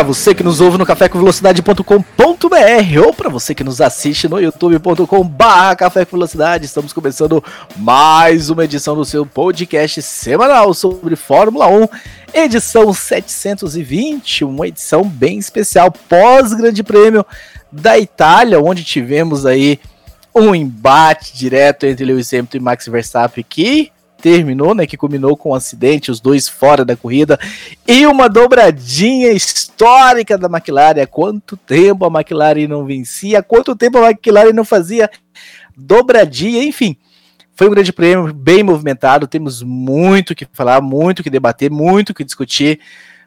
Para você que nos ouve no cafécomvelocidade.com.br ou para você que nos assiste no youtube.com/barra Café com Velocidade, estamos começando mais uma edição do seu podcast semanal sobre Fórmula 1, edição 720, uma edição bem especial pós Grande Prêmio da Itália, onde tivemos aí um embate direto entre Lewis Hamilton e Max Verstappen que terminou, né, que culminou com um acidente, os dois fora da corrida, e uma dobradinha histórica da McLaren. Há quanto tempo a McLaren não vencia? Há quanto tempo a McLaren não fazia dobradinha? Enfim, foi um grande prêmio, bem movimentado. Temos muito que falar, muito que debater, muito que discutir.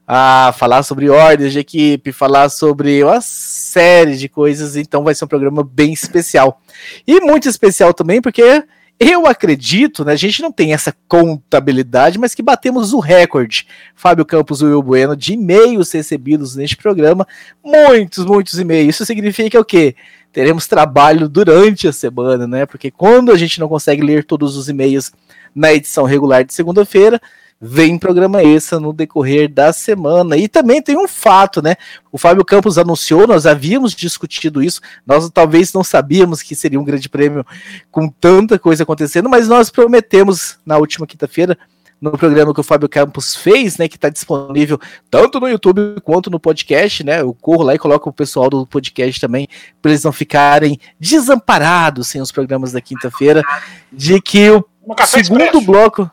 A falar sobre ordens de equipe, falar sobre uma série de coisas, então vai ser um programa bem especial. E muito especial também porque eu acredito, né? A gente não tem essa contabilidade, mas que batemos o recorde, Fábio Campos e Will Bueno, de e-mails recebidos neste programa. Muitos, muitos e-mails. Isso significa o quê? Teremos trabalho durante a semana, né? Porque quando a gente não consegue ler todos os e-mails na edição regular de segunda-feira, vem programa esse no decorrer da semana. E também tem um fato, né? O Fábio Campos anunciou, nós havíamos discutido isso, nós talvez não sabíamos que seria um grande prêmio com tanta coisa acontecendo, mas nós prometemos na última quinta-feira no programa que o Fábio Campos fez, né, que está disponível tanto no YouTube quanto no podcast, né? Eu corro lá e coloco o pessoal do podcast também para eles não ficarem desamparados sem os programas da quinta-feira, de que o segundo expresso. bloco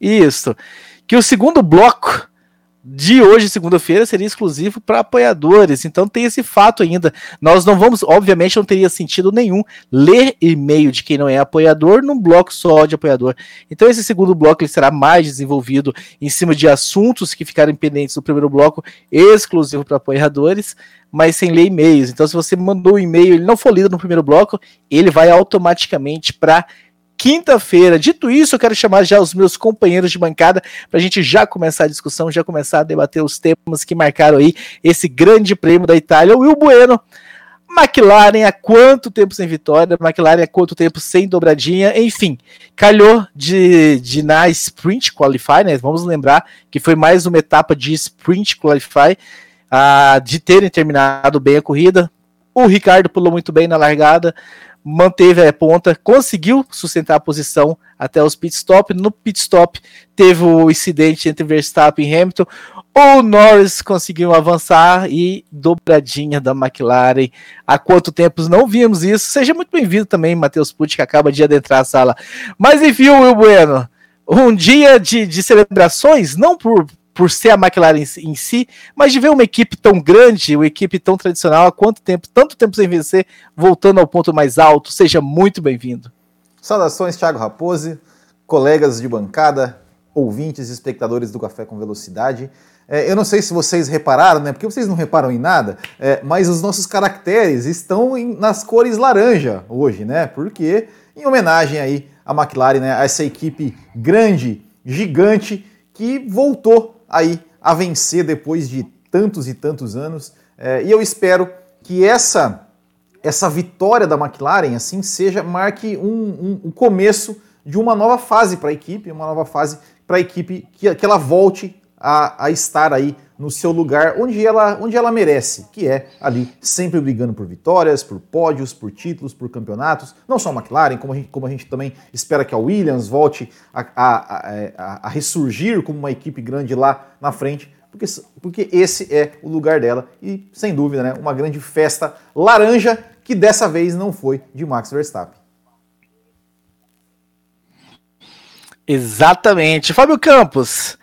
isso. Que o segundo bloco de hoje, segunda-feira, seria exclusivo para apoiadores. Então tem esse fato ainda. Nós não vamos, obviamente, não teria sentido nenhum ler e-mail de quem não é apoiador num bloco só de apoiador. Então esse segundo bloco ele será mais desenvolvido em cima de assuntos que ficaram pendentes do primeiro bloco, exclusivo para apoiadores, mas sem ler e-mails. Então se você mandou um e-mail, ele não for lido no primeiro bloco, ele vai automaticamente para quinta-feira. Dito isso, eu quero chamar já os meus companheiros de bancada para a gente já começar a discussão, já começar a debater os temas que marcaram aí esse grande prêmio da Itália. O Will Bueno, McLaren há quanto tempo sem vitória, McLaren há quanto tempo sem dobradinha, enfim, calhou de, de na Sprint Qualify, né? Vamos lembrar que foi mais uma etapa de Sprint Qualify, uh, de terem terminado bem a corrida. O Ricardo pulou muito bem na largada, manteve a ponta, conseguiu sustentar a posição até os pit stop. No pit stop teve o incidente entre Verstappen e Hamilton. O Norris conseguiu avançar e dobradinha da McLaren. Há quanto tempo não vimos isso? Seja muito bem-vindo também, Matheus Pucci, que acaba de adentrar a sala. Mas enfim, Will Bueno, um dia de, de celebrações, não por por ser a McLaren em, si, mas de ver uma equipe tão grande, uma equipe tão tradicional, há quanto tempo, tanto tempo sem vencer, voltando ao ponto mais alto. Seja muito bem-vindo. Saudações, Thiago Raposi, colegas de bancada, ouvintes e espectadores do Café com Velocidade. É, eu não sei se vocês repararam, né? Porque vocês não reparam em nada, é, mas os nossos caracteres estão em, nas cores laranja hoje, né? Porque em homenagem aí à McLaren, né? A essa equipe grande, gigante, que voltou aí a vencer depois de tantos e tantos anos. É, e eu espero que essa essa vitória da McLaren assim seja marque um, um, um começo de uma nova fase para a equipe, uma nova fase para a equipe que, que ela volte a, a estar aí no seu lugar onde ela, onde ela merece, que é ali sempre brigando por vitórias, por pódios, por títulos, por campeonatos. Não só a McLaren, como a gente, como a gente também espera que a Williams volte a, a, a, a ressurgir como uma equipe grande lá na frente, porque, porque esse é o lugar dela e, sem dúvida, né, uma grande festa laranja que dessa vez não foi de Max Verstappen. Exatamente. Fábio Campos,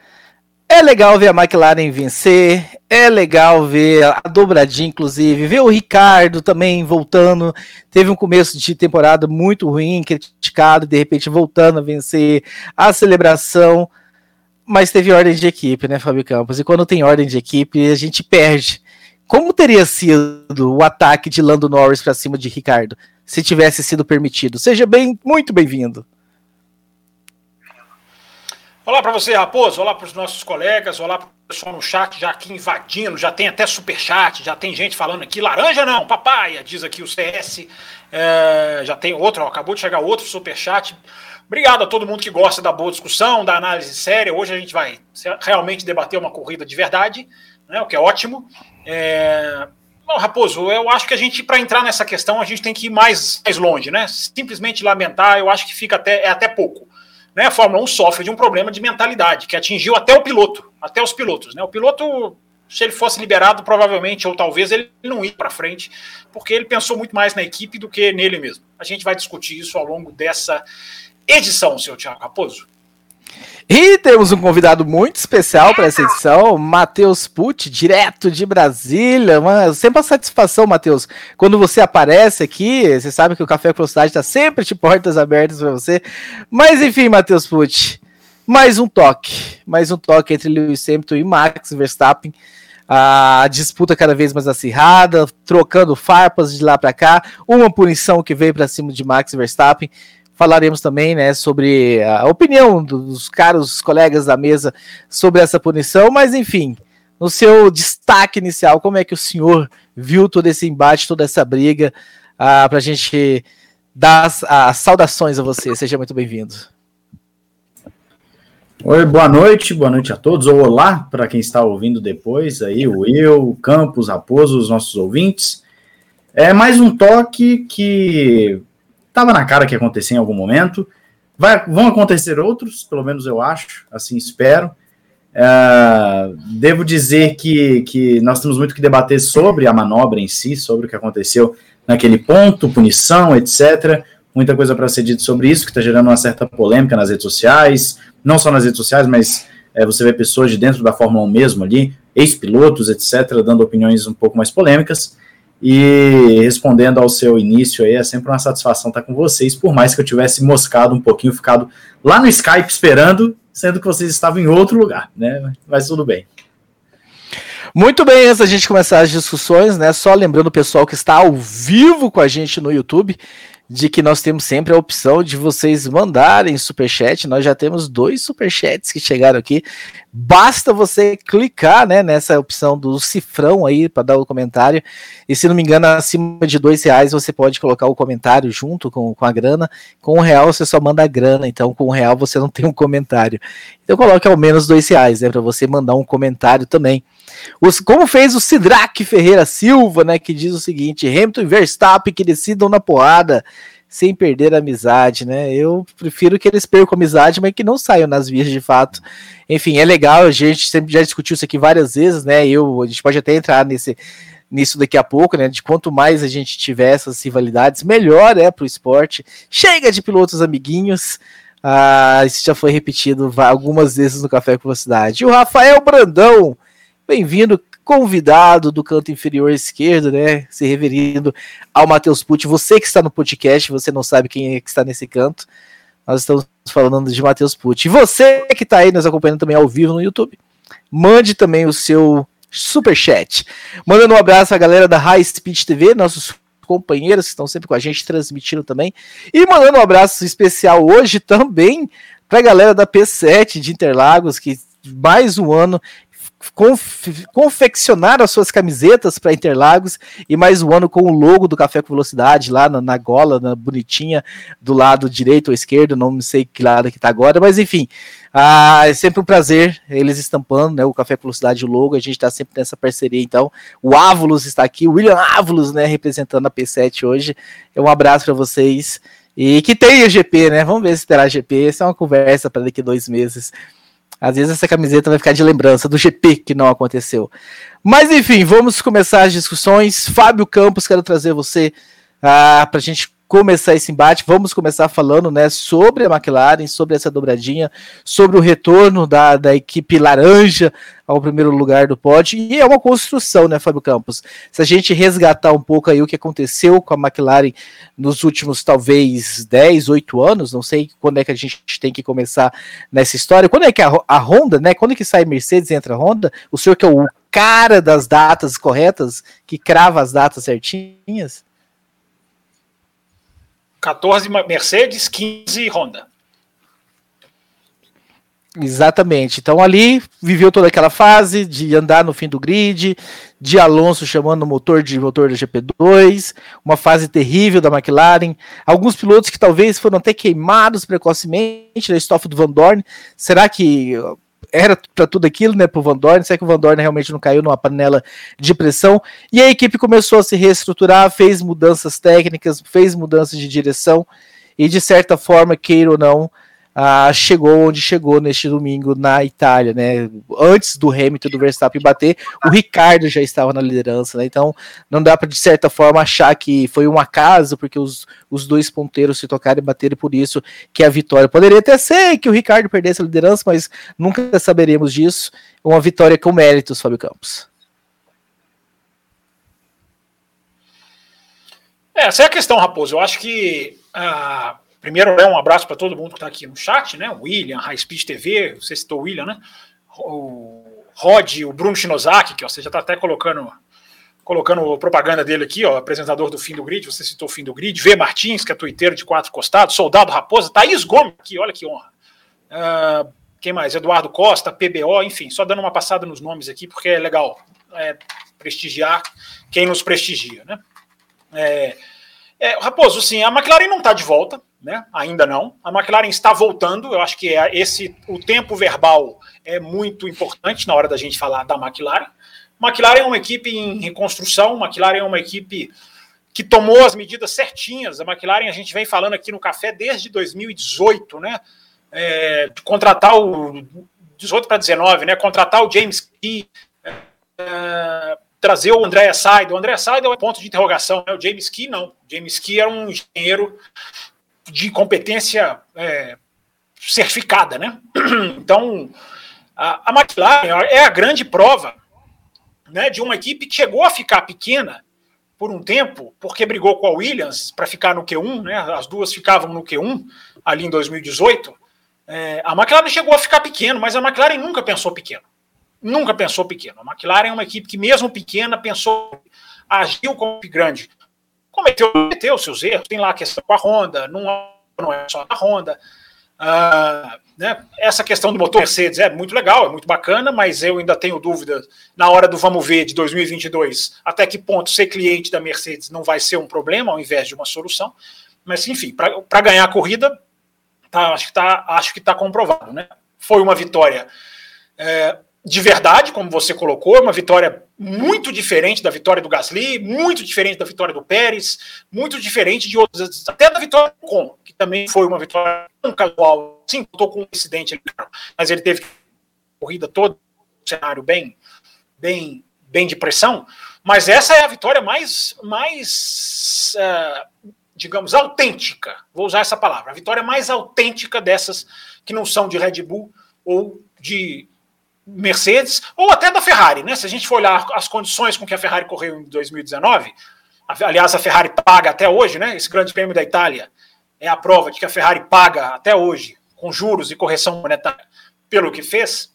é legal ver a McLaren vencer, é legal ver a dobradinha, inclusive, ver o Ricardo também voltando. Teve um começo de temporada muito ruim, criticado, de repente voltando a vencer, a celebração. Mas teve ordem de equipe, né, Fábio Campos? E quando tem ordem de equipe, a gente perde. Como teria sido o ataque de Lando Norris para cima de Ricardo? se tivesse sido permitido. Seja bem, muito bem-vindo. Olá para você, Raposo. Olá para os nossos colegas. Olá para o pessoal no chat, já aqui invadindo. Já tem até super chat. Já tem gente falando aqui. Laranja não, papaya, diz aqui o CS. É, já tem outro, ó, acabou de chegar outro super chat. Obrigado a todo mundo que gosta da boa discussão, da análise séria. Hoje a gente vai realmente debater uma corrida de verdade, né, o que é ótimo. É... Bom, Raposo, eu acho que a gente, para entrar nessa questão, a gente tem que ir mais, mais longe, né? Simplesmente lamentar, eu acho que fica até, é até pouco. Né? A Fórmula 1 sofre de um problema de mentalidade, que atingiu até o piloto, até os pilotos. Né? O piloto, se ele fosse liberado, provavelmente, ou talvez, ele não ia para frente, porque ele pensou muito mais na equipe do que nele mesmo. A gente vai discutir isso ao longo dessa edição, seu Thiago Raposo. E temos um convidado muito especial para essa edição, Matheus Pucci, direto de Brasília. Uma, sempre uma satisfação, Matheus. Quando você aparece aqui, você sabe que o Café com Velocidade está sempre de portas abertas para você. Mas enfim, Matheus Pucci, mais um toque. Mais um toque entre Lewis Hamilton e Max Verstappen. A disputa cada vez mais acirrada, trocando farpas de lá para cá. Uma punição que veio para cima de Max Verstappen falaremos também né, sobre a opinião dos caros colegas da mesa sobre essa punição, mas enfim, no seu destaque inicial, como é que o senhor viu todo esse embate, toda essa briga, ah, para a gente dar as, saudações a você. Seja muito bem-vindo. Oi, boa noite, boa noite a todos, ou olá para quem está ouvindo depois, aí o eu, o Campos, Raposo, os nossos ouvintes. É mais um toque que Estava na cara que ia acontecer em algum momento. Vai, vão acontecer outros, pelo menos eu acho, assim espero. Uh, devo dizer que, que nós temos muito que debater sobre a manobra em si, sobre o que aconteceu naquele ponto, punição, etc. Muita coisa para ser dito sobre isso, que está gerando uma certa polêmica nas redes sociais, não só nas redes sociais, mas é, você vê pessoas de dentro da Fórmula 1 mesmo ali, ex-pilotos, etc., dando opiniões um pouco mais polêmicas. E respondendo ao seu início aí, é sempre uma satisfação estar com vocês, por mais que eu tivesse moscado um pouquinho, ficado lá no Skype esperando, sendo que vocês estavam em outro lugar, né? Mas tudo bem. Muito bem, antes da gente começar as discussões, né? Só lembrando o pessoal que está ao vivo com a gente no YouTube, de que nós temos sempre a opção de vocês mandarem superchat. Nós já temos dois superchats que chegaram aqui. Basta você clicar né, nessa opção do cifrão aí para dar o comentário. E se não me engano, acima de dois reais você pode colocar o comentário junto com, com a grana. Com um real você só manda a grana, então com um real você não tem um comentário. Então coloque ao menos dois reais, né, para você mandar um comentário também. Os, como fez o Sidraque Ferreira Silva, né, que diz o seguinte: Hamilton e Verstappen que decidam na porrada sem perder a amizade, né? Eu prefiro que eles percam a amizade, mas que não saiam nas vias de fato. Enfim, é legal, a gente sempre já discutiu isso aqui várias vezes, né? Eu, a gente pode até entrar nesse nisso daqui a pouco, né? De quanto mais a gente tiver essas rivalidades, melhor é para o esporte. Chega de pilotos amiguinhos. Ah, isso já foi repetido algumas vezes no Café com Velocidade. E o Rafael Brandão, Bem-vindo, convidado do canto inferior esquerdo, né? Se referindo ao Matheus Pucci. Você que está no podcast, você não sabe quem é que está nesse canto. Nós estamos falando de Matheus Pucci. Você que está aí nos acompanhando também ao vivo no YouTube, mande também o seu super chat. Mandando um abraço à galera da High Speed TV, nossos companheiros que estão sempre com a gente transmitindo também. E mandando um abraço especial hoje também para a galera da P7 de Interlagos, que mais um ano conf confeccionaram as suas camisetas para Interlagos e mais um ano com o logo do Café com Velocidade lá na, na gola, na bonitinha, do lado direito ou esquerdo, não sei que lado que está agora, mas enfim, ah, é sempre um prazer eles estampando né, o Café com Velocidade, o logo, a gente está sempre nessa parceria, então o Ávulos está aqui, o William Ávulos, né, representando a P7 hoje, é um abraço para vocês. E que tenha GP, né? Vamos ver se terá GP. Essa é uma conversa para daqui a dois meses. Às vezes essa camiseta vai ficar de lembrança do GP que não aconteceu. Mas enfim, vamos começar as discussões. Fábio Campos, quero trazer você ah, para a gente começar esse embate, vamos começar falando né, sobre a McLaren, sobre essa dobradinha, sobre o retorno da, da equipe laranja ao primeiro lugar do pódio, e é uma construção, né, Fábio Campos? Se a gente resgatar um pouco aí o que aconteceu com a McLaren nos últimos, talvez, 10, 8 anos, não sei quando é que a gente tem que começar nessa história, quando é que a, a Honda, né, quando é que sai Mercedes e entra a Honda, o senhor que é o cara das datas corretas, que crava as datas certinhas? 14 Mercedes, 15 Honda. Exatamente. Então ali viveu toda aquela fase de andar no fim do grid, de Alonso chamando o motor de motor da GP2, uma fase terrível da McLaren, alguns pilotos que talvez foram até queimados precocemente da estofa do Van Dorn. Será que era para tudo aquilo, né, pro Van Dorn? Será que o Van Dorn realmente não caiu numa panela de pressão? E a equipe começou a se reestruturar, fez mudanças técnicas, fez mudanças de direção e de certa forma, queira ou não, ah, chegou onde chegou neste domingo na Itália, né? Antes do Hamilton do Verstappen bater, o Ricardo já estava na liderança, né? Então não dá para de certa forma achar que foi um acaso, porque os, os dois ponteiros se tocaram e bateram por isso que a vitória poderia até ser que o Ricardo perdesse a liderança, mas nunca saberemos disso. Uma vitória com méritos, Fábio Campos. É, essa é a questão, Raposo. Eu acho que uh Primeiro, né, um abraço para todo mundo que está aqui no chat, né? William, High Speed TV, você citou o William, né? O Rod, o Bruno Shinozaki, que ó, você já está até colocando colocando propaganda dele aqui, ó, apresentador do Fim do Grid, você citou o Fim do Grid, V Martins, que é tuiteiro de quatro costados, Soldado Raposa, Thaís Gomes aqui, olha que honra. Uh, quem mais? Eduardo Costa, PBO, enfim, só dando uma passada nos nomes aqui, porque é legal é, prestigiar quem nos prestigia, né? É, é, Raposo, sim, a McLaren não está de volta, né? Ainda não. A McLaren está voltando. Eu acho que é esse o tempo verbal é muito importante na hora da gente falar da McLaren. McLaren é uma equipe em reconstrução. McLaren é uma equipe que tomou as medidas certinhas. A McLaren a gente vem falando aqui no café desde 2018, né? É, contratar o 18 para 19, né? Contratar o James Key, é, trazer o André Seidel. O André Seidel é ponto de interrogação. Né? O James Key não. O James Key era um engenheiro de competência é, certificada, né? Então, a, a McLaren é a grande prova né, de uma equipe que chegou a ficar pequena por um tempo, porque brigou com a Williams para ficar no Q1, né? As duas ficavam no Q1 ali em 2018. É, a McLaren chegou a ficar pequeno, mas a McLaren nunca pensou pequeno. Nunca pensou pequeno. A McLaren é uma equipe que, mesmo pequena, pensou, agiu como grande cometeu, cometeu seus erros, tem lá a questão com a Honda, não, não é só a Honda. Uh, né? Essa questão do motor Mercedes é muito legal, é muito bacana, mas eu ainda tenho dúvida na hora do vamos ver de 2022 até que ponto ser cliente da Mercedes não vai ser um problema ao invés de uma solução. Mas enfim, para ganhar a corrida, tá, acho que está tá comprovado. Né? Foi uma vitória é, de verdade, como você colocou, uma vitória muito diferente da vitória do Gasly, muito diferente da vitória do Pérez, muito diferente de outras, até da vitória do Com, que também foi uma vitória casual, sim, estou com um incidente, mas ele teve corrida toda, um cenário bem, bem, bem de pressão, mas essa é a vitória mais, mais uh, digamos, autêntica, vou usar essa palavra, a vitória mais autêntica dessas que não são de Red Bull ou de Mercedes ou até da Ferrari, né? Se a gente for olhar as condições com que a Ferrari correu em 2019, aliás, a Ferrari paga até hoje, né? Esse Grande Prêmio da Itália é a prova de que a Ferrari paga até hoje, com juros e correção monetária, pelo que fez,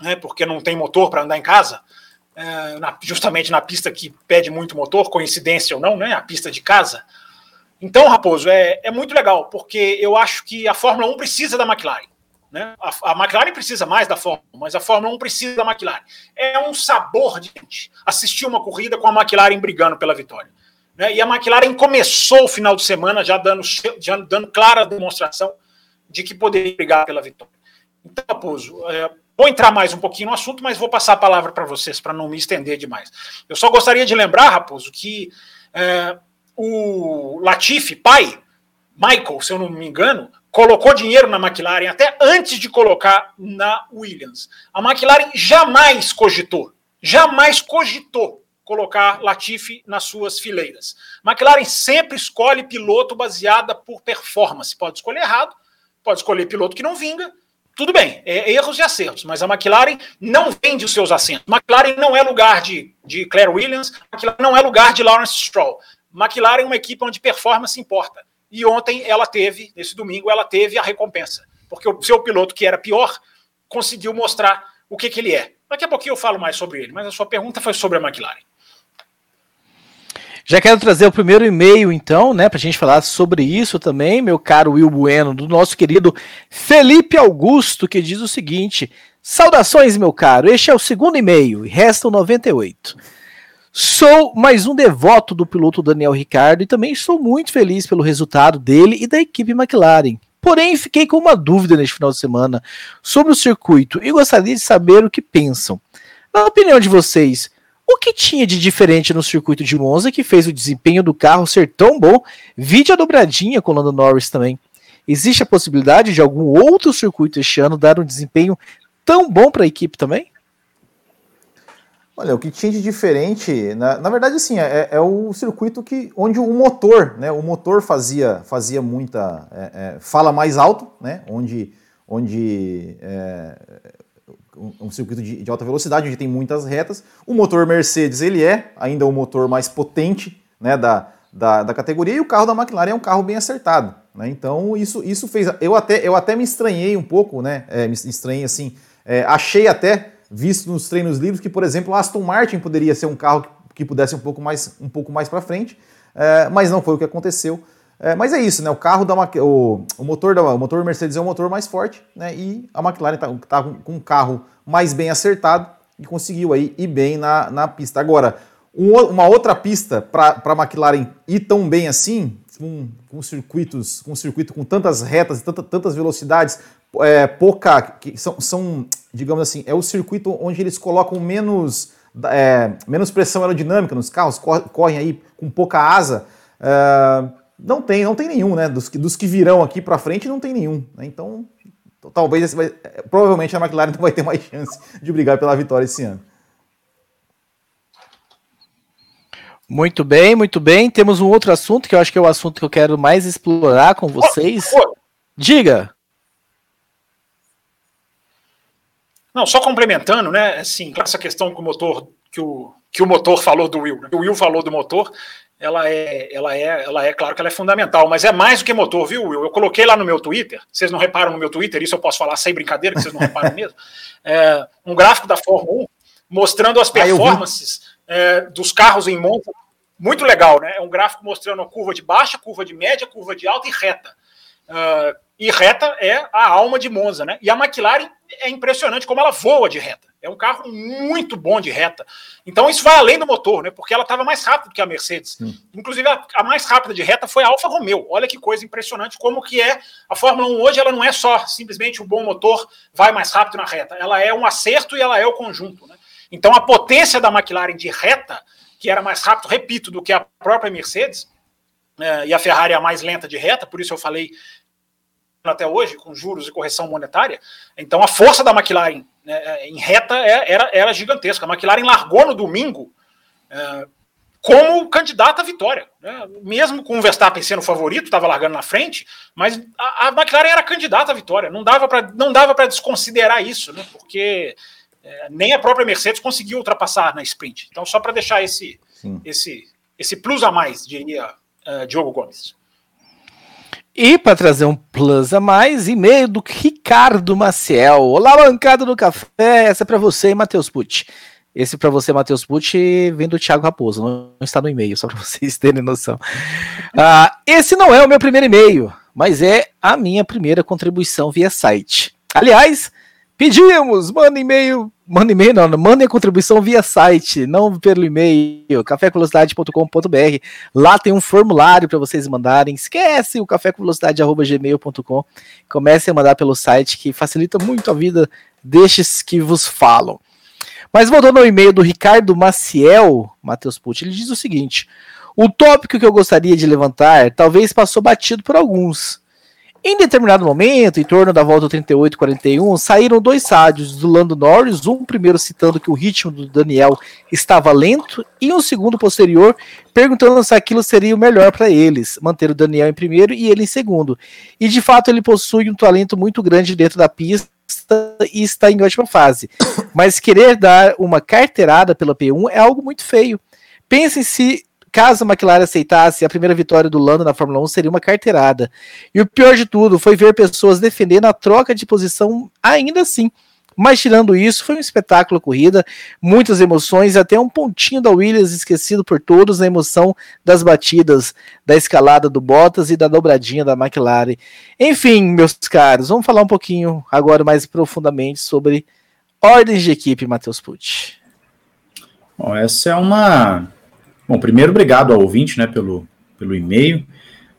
né? Porque não tem motor para andar em casa, é, na, justamente na pista que pede muito motor, coincidência ou não, né? A pista de casa. Então, Raposo, é, é muito legal, porque eu acho que a Fórmula 1 precisa da McLaren. Né? A, a, McLaren precisa mais da Fórmula 1, mas a Fórmula 1 precisa da McLaren. É um sabor de assistir uma corrida com a McLaren brigando pela vitória. Né? E a McLaren começou o final de semana já dando, já dando clara demonstração de que poderia brigar pela vitória. Então, Raposo, é, vou entrar mais um pouquinho no assunto, mas vou passar a palavra para vocês para não me estender demais. Eu só gostaria de lembrar, Raposo, que é, o Latifi, pai, Michael, se eu não me engano, colocou dinheiro na McLaren até antes de colocar na Williams. A McLaren jamais cogitou, jamais cogitou colocar Latifi nas suas fileiras. McLaren sempre escolhe piloto baseada por performance. Pode escolher errado, pode escolher piloto que não vinga, tudo bem, é erros e acertos, mas a McLaren não vende os seus assentos. McLaren não é lugar de, de Claire Williams, McLaren não é lugar de Lawrence Stroll. McLaren é uma equipe onde performance importa. E ontem ela teve, nesse domingo, ela teve a recompensa. Porque o seu piloto, que era pior, conseguiu mostrar o que, que ele é. Daqui a pouquinho eu falo mais sobre ele, mas a sua pergunta foi sobre a McLaren. Já quero trazer o primeiro e-mail, então, né, para a gente falar sobre isso também, meu caro Will Bueno, do nosso querido Felipe Augusto, que diz o seguinte: Saudações, meu caro, este é o segundo e-mail e restam 98. Sou mais um devoto do piloto Daniel Ricardo e também estou muito feliz pelo resultado dele e da equipe McLaren. Porém, fiquei com uma dúvida neste final de semana sobre o circuito e gostaria de saber o que pensam. Na opinião de vocês, o que tinha de diferente no circuito de Monza que fez o desempenho do carro ser tão bom? Vide a dobradinha com o Lando Norris também. Existe a possibilidade de algum outro circuito este ano dar um desempenho tão bom para a equipe também? Olha, o que tinha de diferente, na, na verdade, assim, é, é, o circuito que, onde o motor, né, o motor fazia, fazia muita, é, é, fala mais alto, né, onde, onde é, um circuito de, de, alta velocidade, onde tem muitas retas. O motor Mercedes, ele é ainda o motor mais potente né, da, da, da, categoria, e o carro da McLaren é um carro bem acertado. Né? Então, isso, isso fez... Eu até, eu até me estranhei um pouco, né? É, me estranhei assim... É, achei até, visto nos treinos livres, que, por exemplo, Aston Martin poderia ser um carro que, pudesse um pouco mais, um pouco mais para frente, é, mas não foi o que aconteceu. É, mas é isso, né? O carro da o, o motor da o motor Mercedes é o motor mais forte, né? E a McLaren está tá com um carro mais bem acertado e conseguiu aí ir bem na, na pista. Agora, um, uma outra pista para a McLaren ir tão bem assim, com, com circuitos, com um circuito com tantas retas, tanta, tantas velocidades, é, pouca, que são, são, digamos assim, é o circuito onde eles colocam menos, é, menos pressão aerodinâmica nos carros, correm aí com pouca asa. É, não tem, não tem nenhum, né? Dos, dos que virão aqui para frente, não tem nenhum. Né? Então, talvez vai, provavelmente a McLaren não vai ter mais chance de brigar pela vitória esse ano. Muito bem, muito bem. Temos um outro assunto que eu acho que é o assunto que eu quero mais explorar com vocês. Oh, oh. Diga. Não, só complementando, né? Assim, essa questão que o motor que o, que o motor falou do Will, né? o Will falou do motor, ela é, ela é, ela é, claro que ela é fundamental, mas é mais do que motor, viu, Will? Eu coloquei lá no meu Twitter, vocês não reparam no meu Twitter, isso eu posso falar sem brincadeira, que vocês não reparam mesmo, é, um gráfico da Fórmula 1 mostrando as ah, performances é, dos carros em monta, muito legal, né? É um gráfico mostrando a curva de baixa, curva de média, curva de alta e reta. Uh, e reta é a alma de Monza, né? E a McLaren é impressionante como ela voa de reta. É um carro muito bom de reta. Então isso vai além do motor, né? Porque ela estava mais rápida que a Mercedes. Hum. Inclusive a, a, mais rápida de reta foi a Alfa Romeo. Olha que coisa impressionante como que é a Fórmula 1 hoje. Ela não é só simplesmente um bom motor vai mais rápido na reta. Ela é um acerto e ela é o conjunto, né? Então a potência da McLaren de reta, que era mais rápido, repito, do que a própria Mercedes, é, e a Ferrari é a mais lenta de reta, por isso eu falei até hoje, com juros e correção monetária. Então a força da McLaren né, é, em reta é, era, era gigantesca. A McLaren largou no domingo é, como candidata à vitória. Né? Mesmo com o Verstappen sendo favorito, estava largando na frente, mas a, a, McLaren era candidata à vitória. Não dava para desconsiderar isso, né? porque é, nem a própria Mercedes conseguiu ultrapassar na sprint. Então, só para deixar esse, esse, esse plus a mais, diria uh, Diogo Gomes. E para trazer um plus a mais, e-mail do Ricardo Maciel. Olá, bancada do café. Essa é para você, Matheus Pucci. Esse para você, Matheus Pucci, vem do Thiago Raposo. Não está no e-mail, só para vocês terem noção. Uh, esse não é o meu primeiro e-mail, mas é a minha primeira contribuição via site. Aliás, pedimos, manda e-mail Manda e-mail, não, mandem a contribuição via site, não pelo e-mail, cafévelocidade.com.br. Lá tem um formulário para vocês mandarem. Esquece o cafévelocidade.gmail.com. Comecem a mandar pelo site, que facilita muito a vida destes que vos falam. Mas voltando ao e-mail do Ricardo Maciel, Matheus Pucci, ele diz o seguinte: o tópico que eu gostaria de levantar talvez passou batido por alguns em determinado momento, em torno da volta 38 41, saíram dois rádios do Lando Norris, um primeiro citando que o ritmo do Daniel estava lento e um segundo posterior perguntando se aquilo seria o melhor para eles, manter o Daniel em primeiro e ele em segundo. E de fato ele possui um talento muito grande dentro da pista e está em ótima fase. Mas querer dar uma carteirada pela P1 é algo muito feio. Pensem se caso a McLaren aceitasse, a primeira vitória do Lando na Fórmula 1 seria uma carteirada. E o pior de tudo foi ver pessoas defendendo a troca de posição ainda assim. Mas tirando isso, foi um espetáculo a corrida, muitas emoções, até um pontinho da Williams esquecido por todos na emoção das batidas, da escalada do Bottas e da dobradinha da McLaren. Enfim, meus caros, vamos falar um pouquinho agora mais profundamente sobre ordens de equipe, Matheus Pucci. Bom, essa é uma. Bom, primeiro, obrigado ao ouvinte né, pelo, pelo e-mail.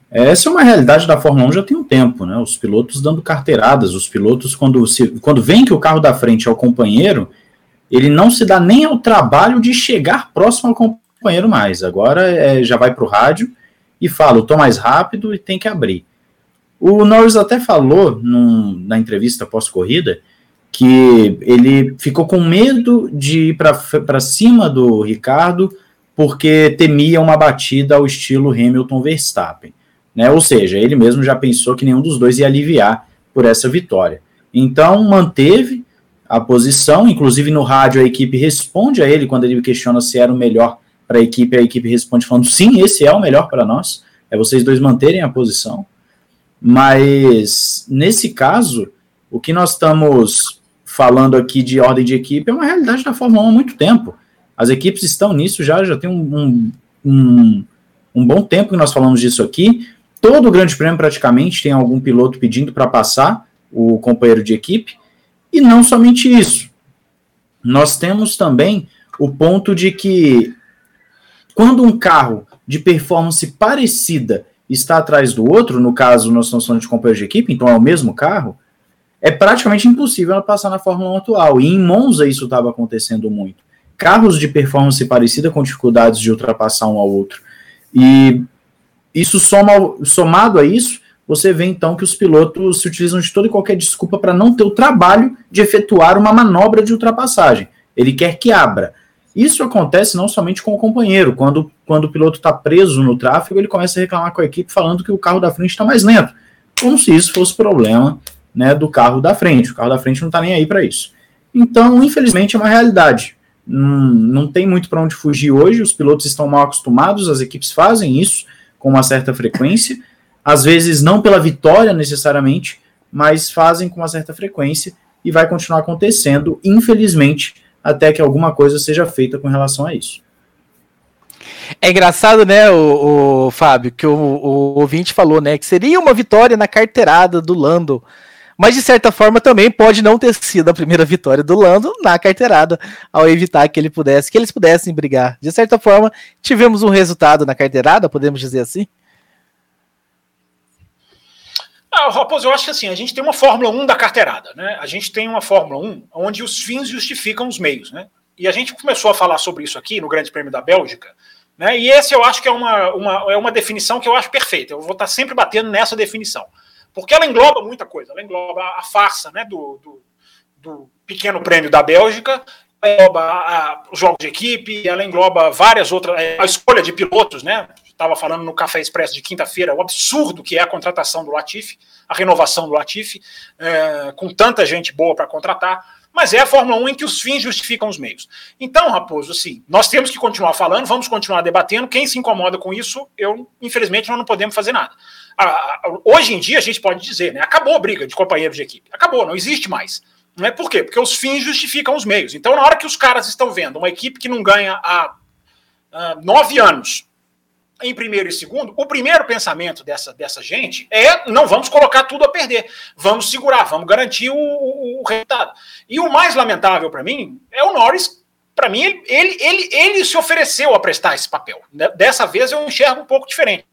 Essa é uma realidade da Fórmula 1 já tem um tempo, né? Os pilotos dando carteiradas, os pilotos, quando, se, quando vem que o carro da frente é o companheiro, ele não se dá nem ao trabalho de chegar próximo ao companheiro mais. Agora é, já vai para o rádio e fala: estou mais rápido e tem que abrir. O Norris até falou num, na entrevista pós-corrida que ele ficou com medo de ir para cima do Ricardo porque temia uma batida ao estilo Hamilton-Verstappen. Né? Ou seja, ele mesmo já pensou que nenhum dos dois ia aliviar por essa vitória. Então, manteve a posição, inclusive no rádio a equipe responde a ele quando ele questiona se era o melhor para a equipe, a equipe responde falando sim, esse é o melhor para nós, é vocês dois manterem a posição. Mas nesse caso, o que nós estamos falando aqui de ordem de equipe é uma realidade da Fórmula 1 há muito tempo. As equipes estão nisso já, já tem um, um, um, um bom tempo que nós falamos disso aqui. Todo Grande Prêmio praticamente tem algum piloto pedindo para passar o companheiro de equipe. E não somente isso. Nós temos também o ponto de que quando um carro de performance parecida está atrás do outro, no caso nós estamos falando de companheiro de equipe, então é o mesmo carro, é praticamente impossível ela passar na Fórmula 1 atual. E em Monza isso estava acontecendo muito. Carros de performance parecida com dificuldades de ultrapassar um ao outro. E isso soma, somado a isso, você vê então que os pilotos se utilizam de toda e qualquer desculpa para não ter o trabalho de efetuar uma manobra de ultrapassagem. Ele quer que abra. Isso acontece não somente com o companheiro, quando, quando o piloto está preso no tráfego, ele começa a reclamar com a equipe falando que o carro da frente está mais lento, como se isso fosse problema né, do carro da frente. O carro da frente não está nem aí para isso. Então, infelizmente, é uma realidade. Não, não tem muito para onde fugir hoje. Os pilotos estão mal acostumados, as equipes fazem isso com uma certa frequência. Às vezes, não pela vitória necessariamente, mas fazem com uma certa frequência e vai continuar acontecendo, infelizmente, até que alguma coisa seja feita com relação a isso. É engraçado, né, o, o Fábio, que o, o, ouvinte falou, né, que seria uma vitória na carteirada do Lando mas de certa forma também pode não ter sido a primeira vitória do Lando na carteirada, ao evitar que ele pudesse, que eles pudessem brigar. De certa forma, tivemos um resultado na carteirada, podemos dizer assim? Ah, Raposo, eu acho que assim, a gente tem uma Fórmula 1 da carteirada, né? A gente tem uma Fórmula 1 onde os fins justificam os meios, né? E a gente começou a falar sobre isso aqui no Grande Prêmio da Bélgica, né? E esse eu acho que é uma, uma, é uma definição que eu acho perfeita. Eu vou estar sempre batendo nessa definição porque ela engloba muita coisa. Ela engloba a farsa né, do, do, do pequeno prêmio da Bélgica, engloba a, os jogos de equipe, ela engloba várias outras. É, a escolha de pilotos, né? Estava falando no Café Expresso de quinta-feira, o absurdo que é a contratação do Latifi, a renovação do Latifi, é, com tanta gente boa para contratar. Mas é a Fórmula 1 em que os fins justificam os meios. Então, Raposo, assim, nós temos que continuar falando, vamos continuar debatendo. Quem se incomoda com isso, eu, infelizmente, nós não podemos fazer nada hoje em dia a gente pode dizer, né? Acabou a briga de companheiros de equipe. Acabou, não existe mais. Não é por quê? Porque os fins justificam os meios. Então, na hora que os caras estão vendo uma equipe que não ganha há nove anos em primeiro e segundo, o primeiro pensamento dessa, dessa gente é não vamos colocar tudo a perder, vamos segurar, vamos garantir o, o, o resultado. E o mais lamentável para mim é o Norris. Para mim, ele, ele, ele, ele, se ofereceu a prestar esse papel. Dessa vez eu enxergo um pouco diferente.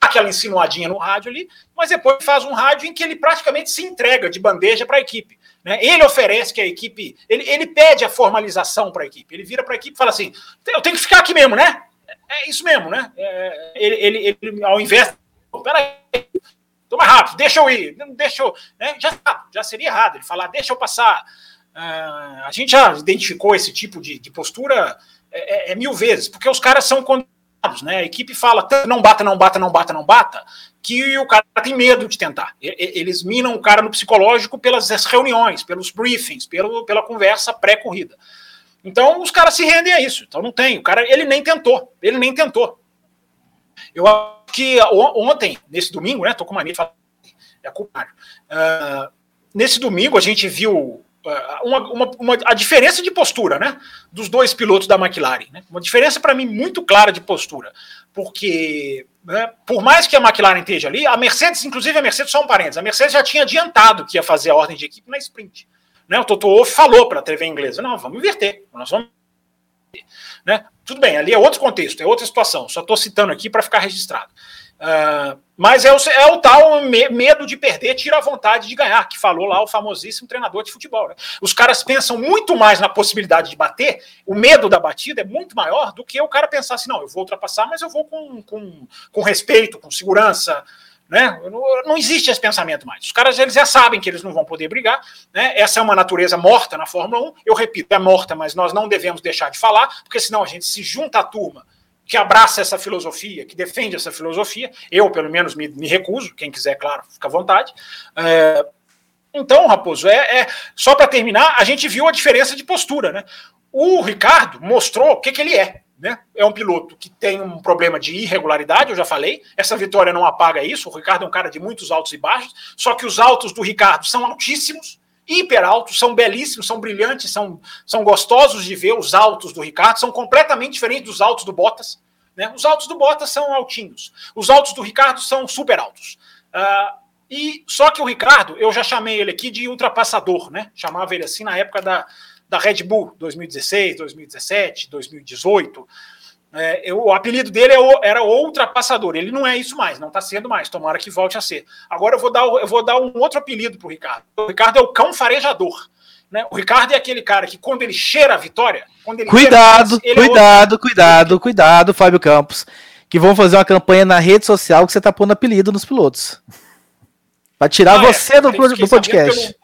É, aquela insinuadinha no rádio ali, mas depois faz um rádio em que ele praticamente se entrega de bandeja para a equipe. Né? Ele oferece que a equipe, ele, ele pede a formalização para a equipe. Ele vira para a equipe e fala assim: eu tenho que ficar aqui mesmo, né? É isso mesmo, né? É, ele, ele, ele, ao invés. Peraí, tô mais rápido, deixa eu ir, deixa eu. Né? Já, já seria errado ele falar, deixa eu passar. Uh, a gente já identificou esse tipo de, de postura é, é, é mil vezes, porque os caras são né? A equipe fala não bata, não bata, não bata, não bata, que o cara tem medo de tentar. Eles minam o cara no psicológico pelas reuniões, pelos briefings, pelo, pela conversa pré-corrida. Então os caras se rendem a isso. Então não tem. O cara, ele nem tentou. Ele nem tentou. Eu acho que ontem, nesse domingo, né? Tô com mania de falar. É culpário. Uh, nesse domingo a gente viu uma, uma, uma, a diferença de postura né, dos dois pilotos da McLaren. Né? Uma diferença, para mim, muito clara de postura. Porque, né, por mais que a McLaren esteja ali, a Mercedes, inclusive a Mercedes, só um parênteses, a Mercedes já tinha adiantado que ia fazer a ordem de equipe na sprint. Né? O Toto Wolff falou para a TV inglesa: não, vamos inverter. Nós vamos. Né? Tudo bem, ali é outro contexto, é outra situação. Só estou citando aqui para ficar registrado. Uh, mas é o, é o tal me, medo de perder, tira a vontade de ganhar, que falou lá o famosíssimo treinador de futebol. Né? Os caras pensam muito mais na possibilidade de bater, o medo da batida é muito maior do que o cara pensar assim: não, eu vou ultrapassar, mas eu vou com, com, com respeito, com segurança. Né? Não, não, existe esse pensamento mais. Os caras eles já sabem que eles não vão poder brigar. Né? Essa é uma natureza morta na Fórmula 1. Eu repito, é morta, mas nós não devemos deixar de falar, porque senão a gente se junta à turma que abraça essa filosofia, que defende essa filosofia. Eu, pelo menos, me, me recuso. Quem quiser, claro, fica à vontade. É, então, Raposo, é, é só para terminar, a gente viu a diferença de postura. Né? O Ricardo mostrou o que, que ele é. Né? É um piloto que tem um problema de irregularidade, eu já falei. Essa vitória não apaga isso. O Ricardo é um cara de muitos altos e baixos, só que os altos do Ricardo são altíssimos hiper altos, são belíssimos, são brilhantes, são, são gostosos de ver. Os altos do Ricardo são completamente diferentes dos altos do Bottas. Né? Os altos do Bottas são altinhos, os altos do Ricardo são super altos. Uh, e só que o Ricardo, eu já chamei ele aqui de ultrapassador, né? Chamava ele assim na época da, da Red Bull, 2016, 2017, 2018. É, eu, o apelido dele é, era ultrapassador. Ele não é isso mais, não está sendo mais. Tomara que volte a ser. Agora eu vou dar, eu vou dar um outro apelido para o Ricardo. O Ricardo é o cão farejador. Né? O Ricardo é aquele cara que, quando ele cheira a vitória. cuidado, cheira, cuidado, é cuidado, cuidado, Fábio Campos. Que vão fazer uma campanha na rede social que você está pondo apelido nos pilotos. Para tirar ah, você é, do, do podcast.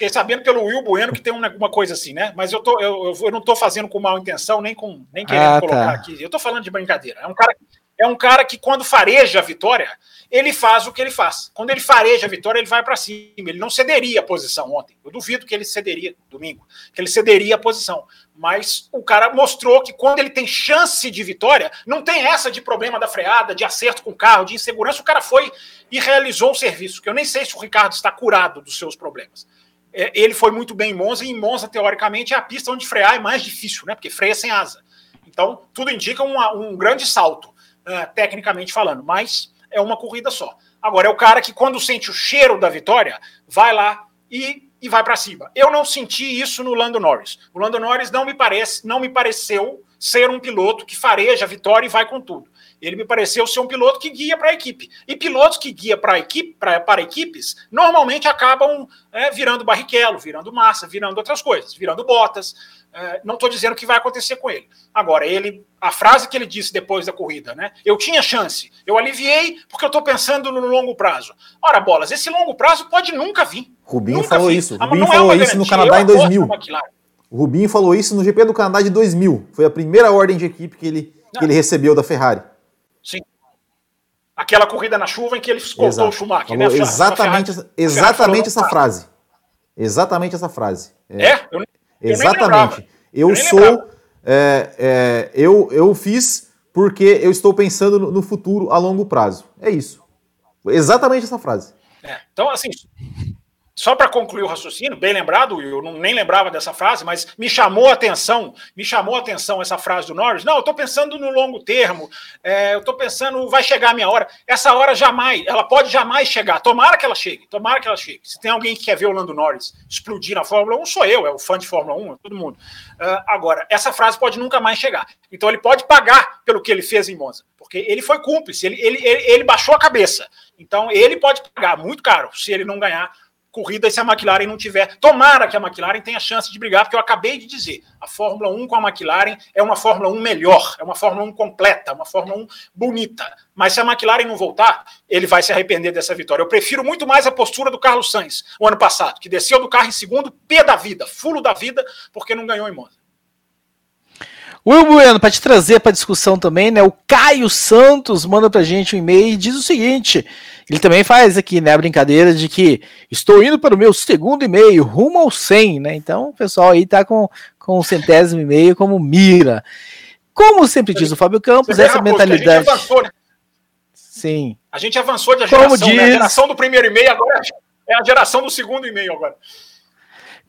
Fiquei sabendo pelo Will Bueno que tem uma, coisa assim, né? Mas eu, tô, eu, eu não estou fazendo com mal intenção, nem, com, nem querendo ah, tá. colocar aqui. Eu estou falando de brincadeira. É um, cara, é um cara que, quando fareja a vitória, ele faz o que ele faz. Quando ele fareja a vitória, ele vai para cima. Ele não cederia a posição ontem. Eu duvido que ele cederia domingo, que ele cederia a posição. Mas o cara mostrou que quando ele tem chance de vitória, não tem essa de problema da freada, de acerto com o carro, de insegurança. O cara foi e realizou o serviço. Que eu nem sei se o Ricardo está curado dos seus problemas é, ele foi muito bem em Monza, e em Monza, teoricamente, é a pista onde frear é mais difícil, né? Porque freia sem asa. Então, tudo indica um, um grande salto, uh, tecnicamente falando, mas é uma corrida só. Agora, é o cara que, quando sente o cheiro da vitória, vai lá e, e vai para cima. Eu não senti isso no Lando Norris. O Lando Norris não me parece, não me pareceu ser um piloto que fareja a vitória e vai com tudo. Ele me pareceu ser um piloto que guia para a equipe. E pilotos que guia para equipe, pra, para equipes, normalmente acabam é, virando barriquelo, virando massa, virando outras coisas, virando botas. É, não estou dizendo que vai acontecer com ele. Agora, ele, a frase que ele disse depois da corrida, né? Eu tinha chance, eu aliviei porque eu estou pensando no longo prazo. Ora, bolas, esse longo prazo pode nunca vir. Rubinho nunca falou vir. isso. Ah, Rubinho falou é isso no Canadá em 2000. O Rubinho falou isso no GP do Canadá de 2000. Foi a primeira ordem de equipe que ele, que ele recebeu da Ferrari. Aquela corrida na chuva em que ele escoltou Exato. o Schumacher. Né? Exatamente, Ferrari, exatamente essa frase. Exatamente essa frase. É? é? Eu, exatamente. Eu, eu sou. É, é, eu, eu fiz porque eu estou pensando no, no, futuro a longo prazo. É isso. Exatamente essa frase. É, então, assim, só para concluir o raciocínio, bem lembrado, eu não, nem lembrava dessa frase, mas me chamou a atenção, me chamou a atenção essa frase do Norris. Não, eu estou pensando no longo termo, é, eu estou pensando, vai chegar a minha hora. Essa hora jamais, ela pode jamais chegar. Tomara que ela chegue, tomara que ela chegue. Se tem alguém que quer ver o Lando Norris explodir na Fórmula 1, sou eu, é o fã de Fórmula 1, é todo mundo. Uh, agora, essa frase pode nunca mais chegar. Então ele pode pagar pelo que ele fez em Monza, porque ele foi cúmplice, ele, ele, ele, ele baixou a cabeça. Então ele pode pagar muito caro se ele não ganhar corrida se a McLaren não tiver. Tomara que a McLaren tenha chance de brigar, porque eu acabei de dizer, a Fórmula 1 com a McLaren é uma Fórmula 1 melhor, é uma Fórmula 1 completa, uma Fórmula 1 bonita. Mas se a McLaren não voltar, ele vai se arrepender dessa vitória. Eu prefiro muito mais a postura do Carlos Sainz, o ano passado, que desceu do carro em segundo, pé da vida, fulo da vida, porque não ganhou em Monza. Will Bueno, para te trazer para discussão também, né? O Caio Santos manda pra gente um e-mail e diz o seguinte: ele também faz aqui, né, a brincadeira de que estou indo para o meu segundo e-mail, rumo ao 100, né? Então o pessoal aí tá com, com o centésimo e-mail como mira. Como sempre diz o Fábio Campos, essa mentalidade. A avançou, né? Sim. A gente avançou de geração, como diz... né? A geração do primeiro e-mail agora é a geração do segundo e-mail agora.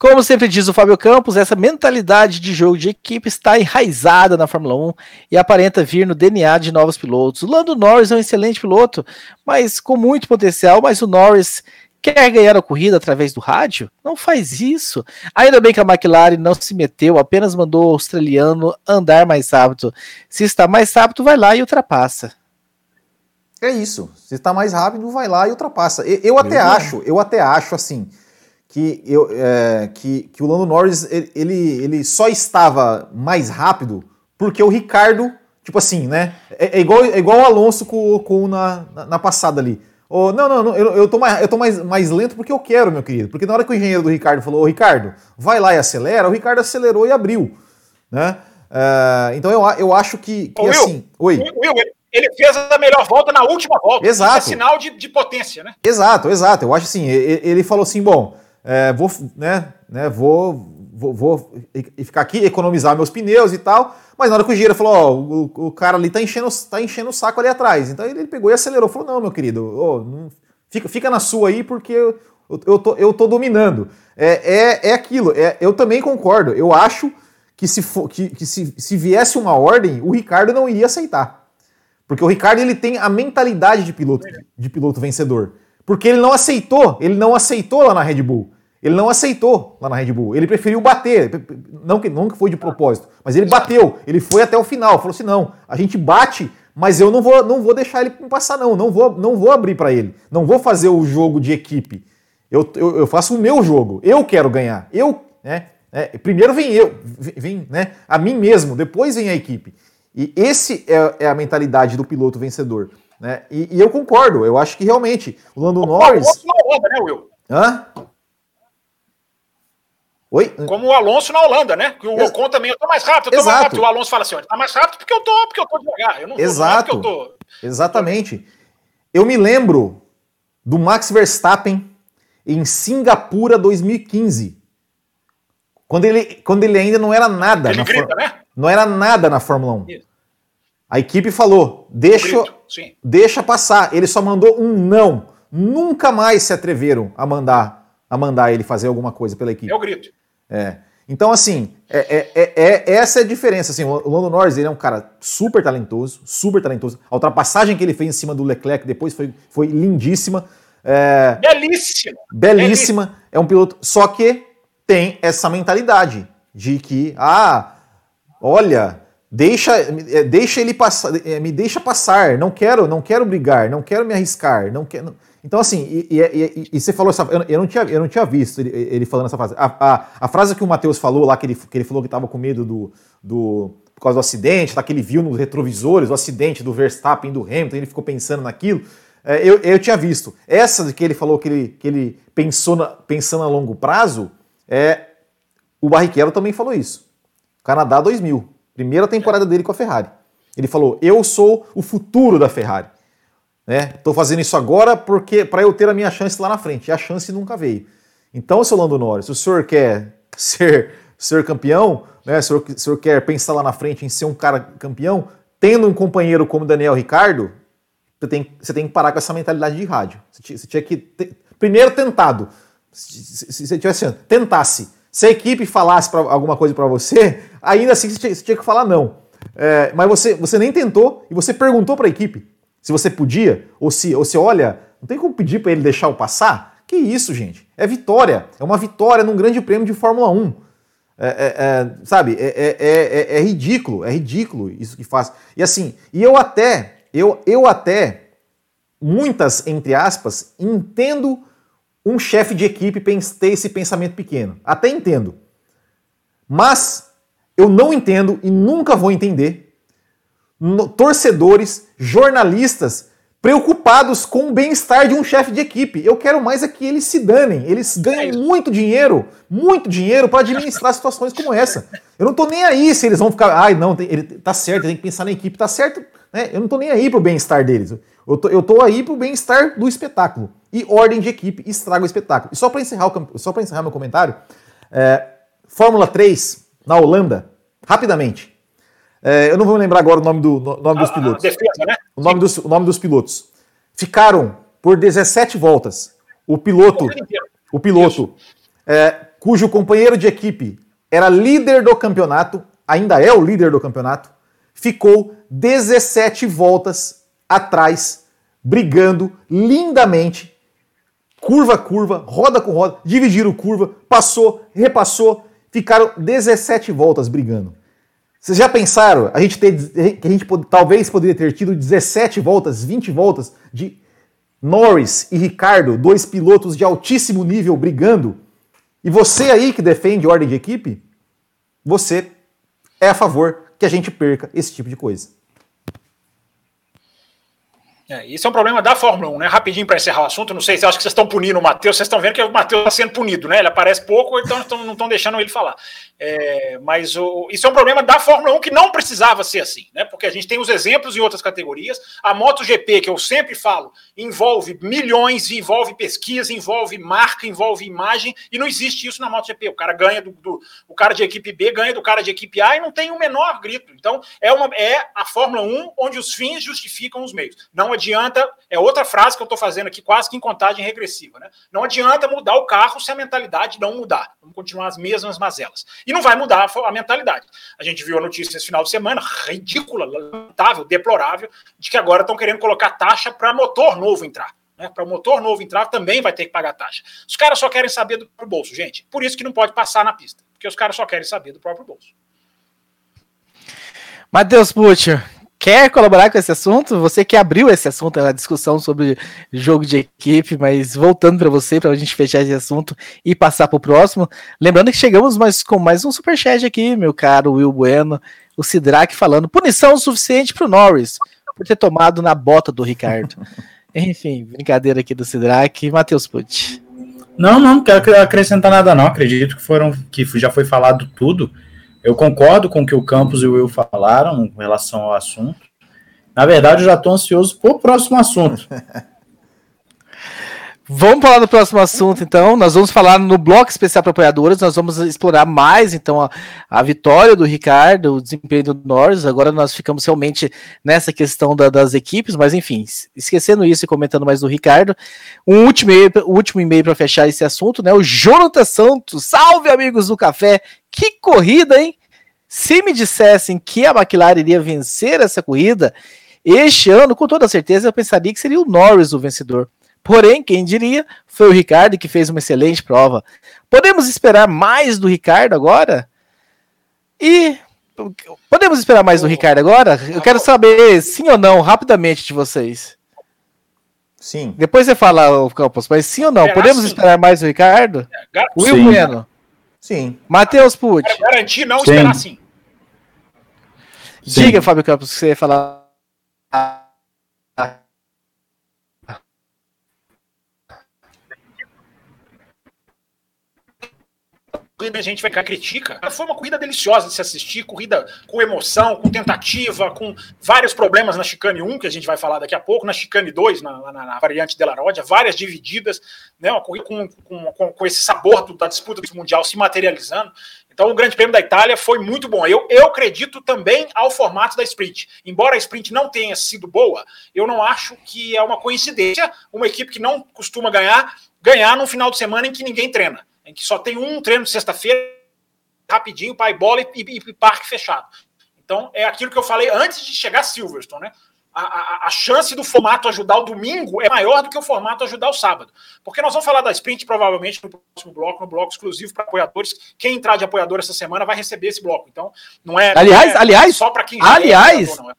Como sempre diz o Fábio Campos, essa mentalidade de jogo de equipe está enraizada na Fórmula 1 e aparenta vir no DNA de novos pilotos. O Lando Norris é um excelente piloto, mas com muito potencial, mas o Norris quer ganhar a corrida através do rádio? Não faz isso. Ainda bem que a McLaren não se meteu, apenas mandou o australiano andar mais rápido. Se está mais rápido, vai lá e ultrapassa. É isso. Se está mais rápido, vai lá e ultrapassa. Eu, eu até acho, eu até acho assim que, eu, é, que, que o Lando Norris ele, ele só estava mais rápido porque o Ricardo, tipo assim, né? É, é igual, é igual o Alonso com, com na, na, na passada ali. Oh, não, não, não, eu, eu tô, mais, eu tô mais, mais lento porque eu quero, meu querido. Porque na hora que o engenheiro do Ricardo falou, ô Ricardo, vai lá e acelera, o Ricardo acelerou e abriu. Né? Uh, então eu, eu acho que, que Ô, assim. Will, oi. Will, ele fez a melhor volta na última volta. Exato. É sinal de, de potência, né? Exato, exato. Eu acho assim, ele, ele falou assim, bom, é, vou, né, né, vou, vou, vou ficar aqui, economizar meus pneus e tal. Mas na hora que o engenheiro falou, ó, o, o cara ali tá enchendo, tá enchendo o saco ali atrás. Então ele, pegou e acelerou. Falou, não, meu querido, não, fica, fica na sua aí porque eu, eu, tô, eu tô dominando. É, é, é aquilo, é, eu também concordo. Eu acho que, se, for, que, que se, se viesse uma ordem, o Ricardo não iria aceitar. Porque o Ricardo ele tem a mentalidade de piloto, de piloto vencedor. Porque ele não aceitou, ele não aceitou lá na Red Bull. Ele não aceitou lá na Red Bull. Ele preferiu bater. Não que, que foi de propósito, mas ele bateu. Ele foi até o final. Falou assim: não, a gente bate, mas eu não vou, não vou deixar ele passar, não. Não vou, não vou abrir para ele. Não vou fazer o jogo de equipe. Eu, eu, eu, faço o meu jogo. Eu quero ganhar. Eu, né? É, primeiro vem eu, vem, né? A mim mesmo, depois vem a equipe. E esse é, é a mentalidade do piloto vencedor. Né? E, e, eu concordo, eu acho que realmente o Lando Norris. O Holanda, né, Will? Hã? Oi? Como o Alonso na Holanda, né? Que o Ex Ocon também, eu tô mais rápido, eu tô Exato. mais rápido. O Alonso fala assim: ele tá mais rápido porque eu tô, porque eu tô devagar. Eu não Exato. Não eu tô... Exatamente. Eu me lembro do Max Verstappen em Singapura 2015. Quando ele, quando ele ainda não era nada. Ele grita, For... né? Não era nada na Fórmula 1. Isso. A equipe falou: deixa, deixa passar. Ele só mandou um não. Nunca mais se atreveram a mandar, a mandar ele fazer alguma coisa pela equipe. É o grito. É. Então, assim, é, é, é, é, essa é a diferença. Assim, o Lando Norris ele é um cara super talentoso, super talentoso. A ultrapassagem que ele fez em cima do Leclerc depois foi, foi lindíssima. É, belíssima. Belíssima. É um piloto. Só que tem essa mentalidade de que, ah, olha, deixa, é, deixa ele passar, é, me deixa passar. Não quero, não quero brigar, não quero me arriscar, não quero. Então, assim, e, e, e, e, você falou essa. Eu, eu, não tinha, eu não tinha visto ele, ele falando essa frase. A, a, a, frase que o Matheus falou lá, que ele, que ele falou que estava com medo do, do. por causa do acidente, tá, que ele viu nos retrovisores o acidente do Verstappen do Hamilton, ele ficou pensando naquilo. É, eu, eu tinha visto. Essa que ele falou que ele, que ele pensou na, pensando a longo prazo, é, o Barrichello também falou isso. Canadá 2000, primeira temporada dele com a Ferrari. Ele falou: Eu sou o futuro da Ferrari. Estou né? fazendo isso agora porque para eu ter a minha chance lá na frente. E a chance nunca veio. Então, seu Lando Norris, o senhor quer ser, ser campeão, né? o senhor, se o senhor quer pensar lá na frente em ser um cara campeão, tendo um companheiro como Daniel Ricardo, você tem, você tem que parar com essa mentalidade de rádio. Você, você tinha que. Ter, primeiro, tentado. Se você tivesse tentasse. Se a equipe falasse pra, alguma coisa para você, ainda assim você tinha, você tinha que falar não. É, mas você, você nem tentou e você perguntou para a equipe se você podia, ou se, ou se olha, não tem como pedir para ele deixar o passar? Que isso, gente? É vitória. É uma vitória num grande prêmio de Fórmula 1. É, é, é, sabe, é, é, é, ridículo, é ridículo isso que faz. E assim, e eu até, eu, eu até, muitas, entre aspas, entendo um chefe de equipe ter esse pensamento pequeno. Até entendo. Mas eu não entendo e nunca vou entender torcedores, jornalistas preocupados com o bem-estar de um chefe de equipe. Eu quero mais é que eles se danem. Eles ganham é muito dinheiro, muito dinheiro para administrar situações como essa. Eu não tô nem aí se eles vão ficar, ai, não, ele tá certo, tem que pensar na equipe, tá certo, né? Eu não tô nem aí pro bem-estar deles. Eu tô, eu tô aí pro bem-estar do espetáculo. E ordem de equipe estraga o espetáculo. E só para encerrar, o, só encerrar meu comentário, é, Fórmula 3 na Holanda, rapidamente. É, eu não vou lembrar agora o nome, do, nome dos pilotos. Defesa, né? o, nome dos, o nome dos pilotos. Ficaram por 17 voltas. O piloto, o piloto é, cujo companheiro de equipe era líder do campeonato, ainda é o líder do campeonato, ficou 17 voltas atrás, brigando lindamente, curva a curva, roda com roda, dividiram curva, passou, repassou, ficaram 17 voltas brigando. Vocês já pensaram? A gente ter, que a gente talvez poderia ter tido 17 voltas, 20 voltas de Norris e Ricardo, dois pilotos de altíssimo nível brigando. E você aí que defende ordem de equipe, você é a favor que a gente perca esse tipo de coisa. É, isso é um problema da Fórmula 1, né? Rapidinho para encerrar o assunto, não sei se acho que vocês estão punindo o Matheus, vocês estão vendo que o Matheus está sendo punido, né? Ele aparece pouco, então não estão deixando ele falar. É, mas o, isso é um problema da Fórmula 1 que não precisava ser assim, né? Porque a gente tem os exemplos em outras categorias. A MotoGP, que eu sempre falo, envolve milhões, envolve pesquisa, envolve marca, envolve imagem, e não existe isso na MotoGP. O cara ganha do, do o cara de equipe B ganha do cara de equipe A e não tem o menor grito. Então é, uma, é a Fórmula 1 onde os fins justificam os meios. Não adianta, é outra frase que eu estou fazendo aqui, quase que em contagem regressiva, né? Não adianta mudar o carro se a mentalidade não mudar. Vamos continuar as mesmas mazelas. E não vai mudar a mentalidade. A gente viu a notícia esse final de semana, ridícula, lamentável, deplorável, de que agora estão querendo colocar taxa para motor novo entrar. Né, para o motor novo entrar, também vai ter que pagar taxa. Os caras só querem saber do próprio bolso, gente. Por isso que não pode passar na pista. Porque os caras só querem saber do próprio bolso. Matheus Butcher, quer colaborar com esse assunto? Você que abriu esse assunto, a discussão sobre jogo de equipe, mas voltando para você, para a gente fechar esse assunto e passar para o próximo. Lembrando que chegamos mais, com mais um superchat aqui, meu caro Will Bueno, o Sidraque falando: punição suficiente para o Norris por ter tomado na bota do Ricardo. Enfim, brincadeira aqui do Sidraque. Matheus Pucci. Não, não, não quero acrescentar nada, não. Acredito que foram que já foi falado tudo. Eu concordo com o que o Campos e o Will falaram em relação ao assunto. Na verdade, eu já estou ansioso para o próximo assunto. Vamos falar do próximo assunto, então. Nós vamos falar no bloco especial para apoiadores. Nós vamos explorar mais, então, a, a, vitória do Ricardo, o desempenho do Norris. Agora nós ficamos realmente nessa questão da, das equipes, mas enfim, esquecendo isso e comentando mais do Ricardo. Um último último e-mail para fechar esse assunto, né? O Jonathan Santos. Salve, amigos do café! Que corrida, hein? Se me dissessem que a McLaren iria vencer essa corrida, este ano, com toda certeza, eu pensaria que seria o Norris o vencedor. Porém, quem diria, foi o Ricardo que fez uma excelente prova. Podemos esperar mais do Ricardo agora? E podemos esperar mais do Ricardo agora? Eu quero saber sim ou não, rapidamente de vocês. Sim. Depois você fala, Campos, mas sim ou não? Podemos esperar mais do Ricardo? Will Bueno. Sim. Matheus Pucci. Garantir não sim. esperar sim. Diga, Fábio Campos, que você ia falar. A gente vai cá critica. Foi uma corrida deliciosa de se assistir, corrida com emoção, com tentativa, com vários problemas na chicane 1, que a gente vai falar daqui a pouco, na chicane 2, na, na, na variante de Rodia, várias divididas, né, uma corrida com, com, com, com esse sabor do, da disputa do Mundial se materializando. Então, o Grande Prêmio da Itália foi muito bom. Eu, eu acredito também ao formato da sprint. Embora a sprint não tenha sido boa, eu não acho que é uma coincidência uma equipe que não costuma ganhar, ganhar num final de semana em que ninguém treina em que só tem um treino de sexta-feira, rapidinho, pai bola e, e, e, parque fechado. Então, é aquilo que eu falei antes de chegar a Silverstone, né? A, a, a, chance do formato ajudar o domingo é maior do que o formato ajudar o sábado. Porque nós vamos falar da sprint provavelmente no próximo bloco, no bloco exclusivo para apoiadores. Quem entrar de apoiador essa semana vai receber esse bloco. Então, não é, aliás, não é aliás, só para quem aliás, é apoiador, não é.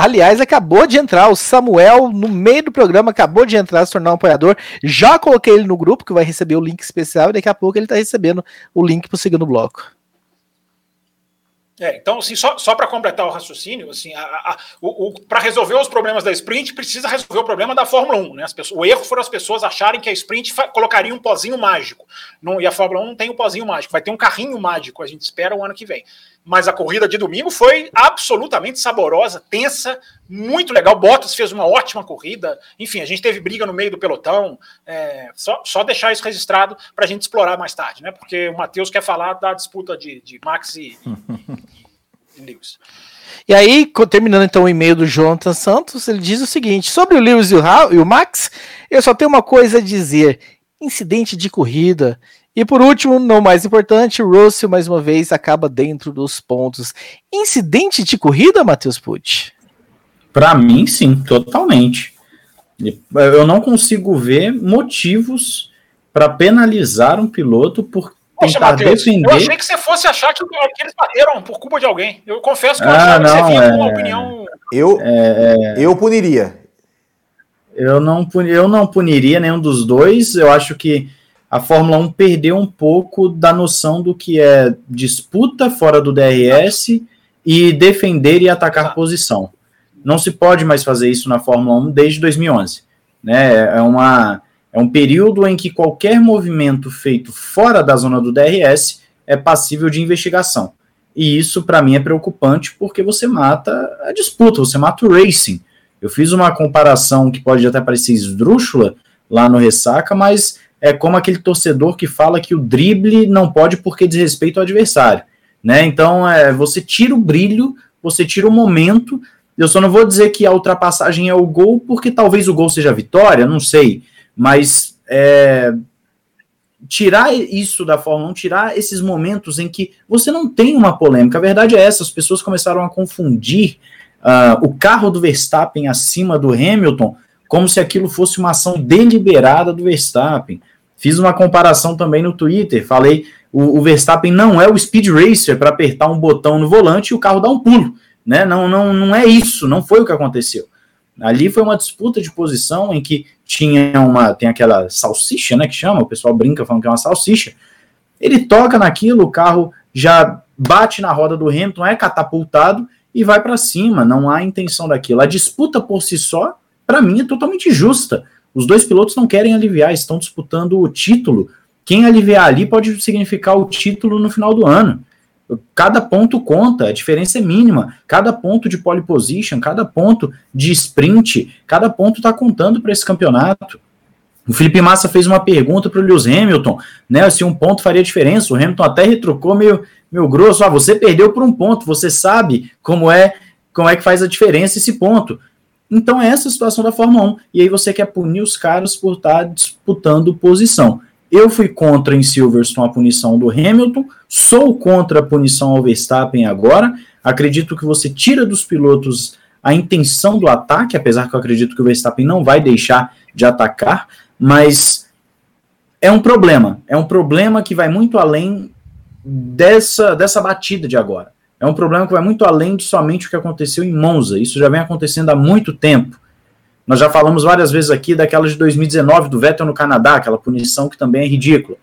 Aliás, acabou de entrar o Samuel no meio do programa, acabou de entrar, se tornar um apoiador. Já coloquei ele no grupo, que vai receber o link especial, e daqui a pouco ele está recebendo o link para o segundo bloco. É, então, assim, só, só para completar o raciocínio, assim, para resolver os problemas da sprint, precisa resolver o problema da Fórmula 1. Né? As pessoas, o erro foram as pessoas acharem que a sprint colocaria um pozinho mágico. Não, e a Fórmula 1 não tem um pozinho mágico, vai ter um carrinho mágico, a gente espera o ano que vem mas a corrida de domingo foi absolutamente saborosa, tensa, muito legal. Bottas fez uma ótima corrida. Enfim, a gente teve briga no meio do pelotão. É, só, só deixar isso registrado para a gente explorar mais tarde, né? Porque o Matheus quer falar da disputa de, de Max e, e, Lewis. E aí, terminando então o e-mail do Jonathan Santos, ele diz o seguinte: sobre o Lewis e o, e o Max, eu só tenho uma coisa a dizer: incidente de corrida E por último, não mais importante, Russell mais uma vez acaba dentro dos pontos. Incidente de corrida, Matheus Pucci? Para mim, sim, totalmente. Eu não consigo ver motivos para penalizar um piloto por Poxa, tentar Mateus, defender. Eu achei que você fosse achar que, que, eles bateram por culpa de alguém. Eu confesso que eu ah, achava não, que você vinha é... com uma opinião. Eu, é... eu puniria. Eu não, eu não puniria nenhum dos dois. Eu acho que a Fórmula 1 perdeu um pouco da noção do que é disputa fora do DRS e defender e atacar posição. Não se pode mais fazer isso na Fórmula 1 desde 2011. Né? É, uma, é um período em que qualquer movimento feito fora da zona do DRS é passível de investigação. E isso, para mim, é preocupante porque você mata a disputa, você mata o racing. Eu fiz uma comparação que pode até parecer esdrúxula lá no Ressaca, mas é como aquele torcedor que fala que o drible não pode porque diz respeito ao adversário. Né? Então, é, você tira o brilho, você tira o momento eu só não vou dizer que a ultrapassagem é o gol, porque talvez o gol seja a vitória, não sei. Mas é, tirar isso da Fórmula 1, tirar esses momentos em que você não tem uma polêmica. A verdade é essa: as pessoas começaram a confundir uh, o carro do Verstappen acima do Hamilton como se aquilo fosse uma ação deliberada do Verstappen. Fiz uma comparação também no Twitter, falei o, o Verstappen não é o speed racer para apertar um botão no volante e o carro dá um pulo né? Não, não, não é isso, não foi o que aconteceu. Ali foi uma disputa de posição em que tinha uma, tem aquela salsicha, né, que chama, o pessoal brinca falando que é uma salsicha. Ele toca naquilo, o carro já bate na roda do Hamilton, é catapultado e vai para cima, não há intenção daquilo. A disputa por si só, para mim, é totalmente justa. Os dois pilotos não querem aliviar, estão disputando o título. Quem aliviar ali pode significar o título no final do ano. Cada ponto conta, a diferença é mínima. Cada ponto de pole position, cada ponto de sprint, cada ponto está contando para esse campeonato. O Felipe Massa fez uma pergunta para o Lewis Hamilton, né? Se um ponto faria diferença. O Hamilton até retrucou meio, meio grosso. Ah, você perdeu por um ponto, você sabe como é, como é que faz a diferença esse ponto. Então é essa a situação da Fórmula 1. E aí você quer punir os caras por estar tá disputando posição. Eu fui contra em Silverstone a punição do Hamilton, sou contra a punição ao Verstappen agora. Acredito que você tira dos pilotos a intenção do ataque, apesar que eu acredito que o Verstappen não vai deixar de atacar, mas é um problema. É um problema que vai muito além dessa, dessa batida de agora. É um problema que vai muito além de somente o que aconteceu em Monza. Isso já vem acontecendo há muito tempo. Nós já falamos várias vezes aqui daquela de 2019 do Vettel no Canadá, aquela punição que também é ridícula.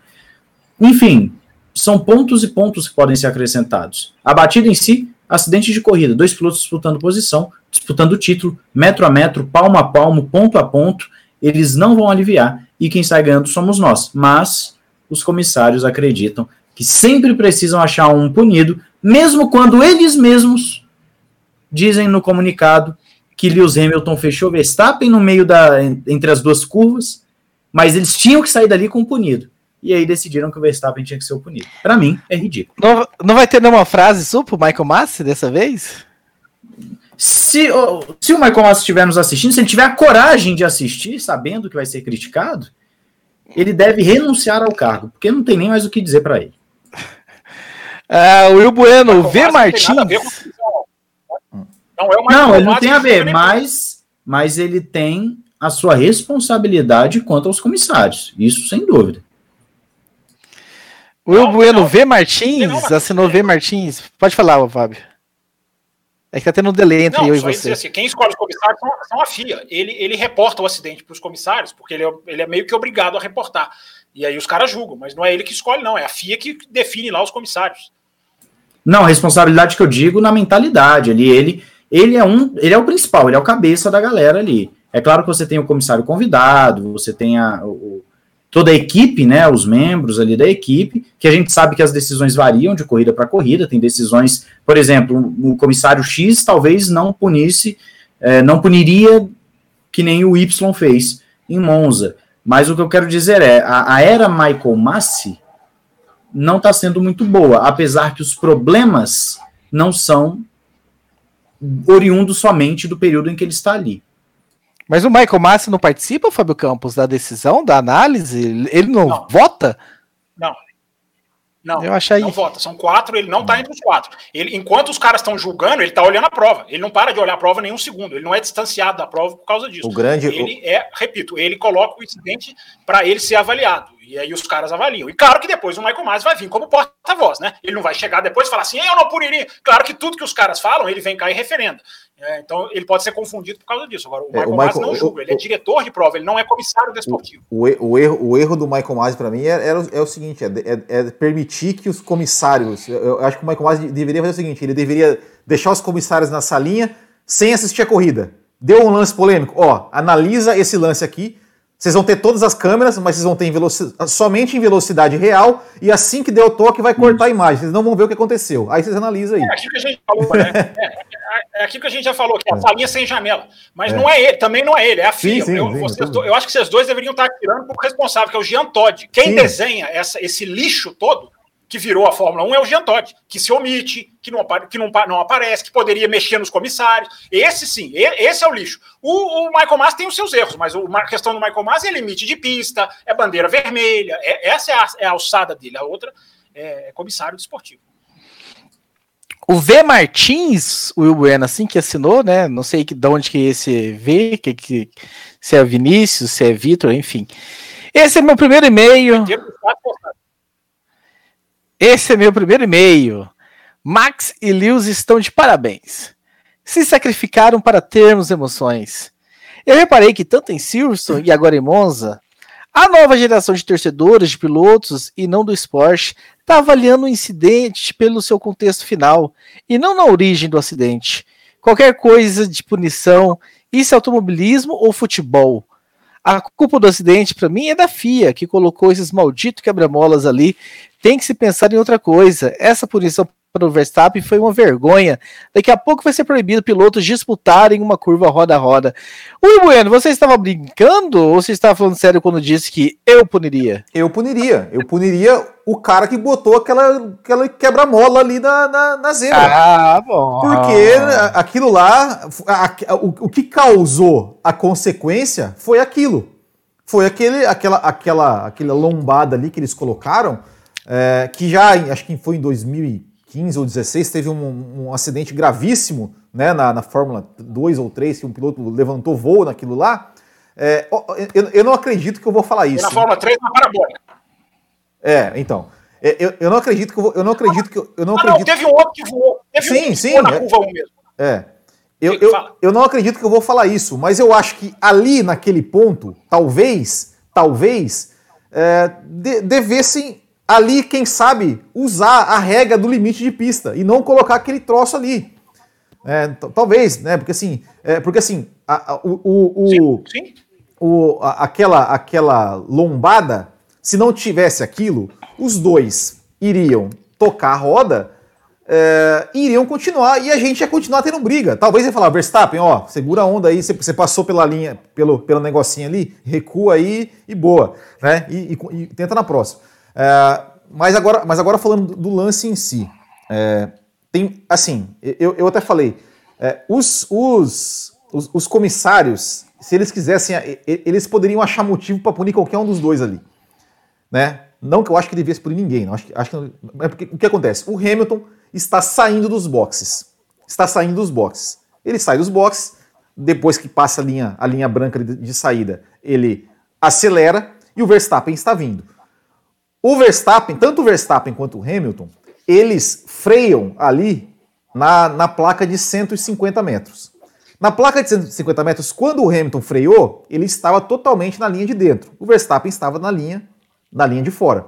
Enfim, são pontos e pontos que podem ser acrescentados. A batida em si, acidente de corrida, dois pilotos disputando posição, disputando o título, metro a metro, palmo a palmo, ponto a ponto, eles não vão aliviar e quem sai ganhando somos nós. Mas os comissários acreditam que sempre precisam achar um punido, mesmo quando eles mesmos dizem no comunicado que Lewis Hamilton fechou Verstappen no meio da entre as duas curvas, mas eles tinham que sair dali com o punido. E aí decidiram que o Verstappen tinha que ser o punido. Para mim, é ridículo. Não, não vai ter nenhuma frase sua pro Michael Massi dessa vez? Se, se o Michael Massi estiver nos assistindo, se ele tiver a coragem de assistir, sabendo que vai ser criticado, ele deve renunciar ao cargo, porque não tem nem mais o que dizer para ele. Uh, Will Bueno, o V. Martins. Não, é não ele não tem a ver, mas, mas ele tem a sua responsabilidade quanto aos comissários. Isso sem dúvida. O Will Bueno V. Martins, não, assinou V. Martins. Pode falar, Fábio. É que tá tendo um delay entre não, eu e você. Assim, quem escolhe os comissários são, são, a FIA. Ele, ele reporta o acidente para os comissários, porque ele é, ele é meio que obrigado a reportar. E aí os caras julgam, mas não é ele que escolhe, não. É a FIA que define lá os comissários. Não, responsabilidade que eu digo na mentalidade. Ele, ele, ele é um, ele é o principal, ele é o cabeça da galera ali. É claro que você tem o comissário convidado, você tem a, o, toda a equipe, né, os membros ali da equipe, que a gente sabe que as decisões variam de corrida para corrida, tem decisões, por exemplo, o comissário X talvez não punisse, é, não puniria que nem o Y fez em Monza. Mas o que eu quero dizer é, a, a era Michael Massi não está sendo muito boa, apesar que os problemas não são oriundo somente do período em que ele está ali. Mas o Michael Massi não participa, Fábio Campos, da decisão, da análise? Ele não, não. vota? Não, Não, eu achei... não vota. São quatro, ele não está entre os quatro. Ele, enquanto os caras estão julgando, ele está olhando a prova. Ele não para de olhar a prova nem um segundo. Ele não é distanciado da prova por causa disso. O grande. Ele é, repito, ele coloca o incidente para ele ser avaliado. E aí os caras avaliam. E claro que depois o Michael Myers vai vir como porta-voz, né? Ele não vai chegar depois e falar assim, eu não puniria. Claro que tudo que os caras falam, ele vem cá e referenda. É, então ele pode ser confundido por causa disso. Agora, o Michael, é, o Michael Myers não julga, ele é diretor de prova, ele não é comissário desportivo. O, o, o erro, o erro do Michael Myers, para mim, é, é, é, o seguinte: é, é, é, permitir que os comissários. Eu, eu acho que o Michael Myers deveria fazer o seguinte: ele deveria deixar os comissários na salinha sem assistir a corrida. Deu um lance polêmico, ó, analisa esse lance aqui vocês vão ter todas as câmeras, mas vocês vão ter em somente em velocidade real, e assim que der o toque vai cortar a imagem. Vocês não vão ver o que aconteceu. Aí vocês analisam aí. É aquilo que a gente falou, né? É, é, é aquilo que a gente já falou, que é a salinha sem janela. Mas é. não é ele, também não é ele, é a filha. Sim, sim, eu, sim, vocês, eu acho que vocês dois deveriam estar tirando o responsável, que é o Jean Todd. Quem desenha essa, esse lixo todo que virou a Fórmula 1 é o Jean Todt, que se omite, que não, que não, não aparece, que poderia mexer nos comissários. Esse sim, esse é o lixo. O, o Michael Masi tem os seus erros, mas a questão do Michael Masi é limite de pista, é bandeira vermelha, é, essa é a, é a, alçada dele, a outra é, é comissário desportivo. O V Martins, o Will Bueno, assim que assinou, né? Não sei de onde que é esse V, que, que, se é Vinícius, se é Vitor, enfim. Esse é meu primeiro e-mail. Esse é meu primeiro e-mail. Max e Lewis estão de parabéns. Se sacrificaram para termos emoções. Eu reparei que tanto em Silverstone e agora em Monza, a nova geração de torcedores, de pilotos e não do esporte está avaliando o incidente pelo seu contexto final e não na origem do acidente. Qualquer coisa de punição, isso é automobilismo ou futebol? A culpa do acidente, para mim, é da FIA, que colocou esses malditos quebra-molas ali tem que se pensar em outra coisa. Essa punição para o Verstappen foi uma vergonha. Daqui a pouco vai ser proibido pilotos disputarem uma curva roda a roda. Ui, Bueno, você estava brincando ou você estava falando sério quando disse que eu puniria? Eu puniria. Eu puniria o cara que botou aquela, aquela quebra-mola ali na, na, na zebra. Ah, bom. Porque aquilo lá, a, a, o, o que causou a consequência foi aquilo. Foi aquele, aquela, aquela, aquela lombada ali que eles colocaram é, que já, acho que foi em 2015 ou 2016, teve um, um acidente gravíssimo né, na, na, Fórmula 2 ou 3, que um piloto levantou voo naquilo lá. É, eu, eu, não acredito que eu vou falar isso. E na Fórmula 3 na parabólica. É, então. É, eu, eu não acredito que eu, vou, eu não acredito que eu, eu não ah, acredito. Não, teve um outro que voou. Teve sim, um que sim. Voou na é, curva 1 mesmo. É. Eu, eu, eu não acredito que eu vou falar isso, mas eu acho que ali naquele ponto, talvez, talvez, é, de, devessem ali, quem sabe, usar a regra do limite de pista e não colocar aquele troço ali. É, talvez, né? Porque assim, é, porque assim, a, a, o, o, sim, sim. o a, aquela, aquela lombada, se não tivesse aquilo, os dois iriam tocar a roda é, iriam continuar e a gente ia continuar tendo briga. Talvez ia falar, Verstappen, ó, segura a onda aí, você passou pela linha, pelo, pelo negocinho ali, recua aí e boa, né? E, e, e tenta na próxima. É, mas, agora, mas agora falando do lance em si, é, tem assim, eu, eu até falei, é, os, os, os, os, comissários, se eles quisessem, eles poderiam achar motivo para punir qualquer um dos dois ali, né? Não que eu acho que devesse punir ninguém, não, acho, acho que, é porque, o que acontece? O Hamilton está saindo dos boxes, está saindo dos boxes. Ele sai dos boxes, depois que passa a linha, a linha branca de, de saída, ele acelera e o Verstappen está vindo. O Verstappen, tanto o Verstappen quanto o Hamilton, eles freiam ali na, na placa de 150 metros. Na placa de 150 metros, quando o Hamilton freou, ele estava totalmente na linha de dentro. O Verstappen estava na linha, na linha de fora.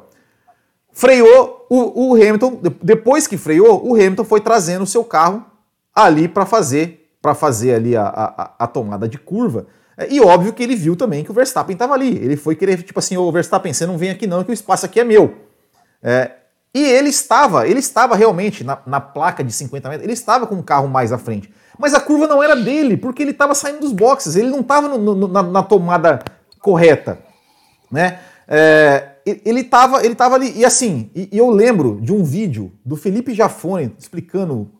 Freou o, o Hamilton, depois que freou, o Hamilton foi trazendo o seu carro ali para fazer, para fazer ali a, a, a tomada de curva e óbvio que ele viu também que o Verstappen estava ali. Ele foi querer, tipo assim, ô Verstappen, você não vem aqui não, que o espaço aqui é meu. É, e ele estava, ele estava realmente na, na, placa de 50 metros, ele estava com o carro mais à frente. Mas a curva não era dele, porque ele estava saindo dos boxes, ele não estava na, na, tomada correta. Né? É, ele estava ele tava ali, e assim, e, e eu lembro de um vídeo do Felipe Jafone explicando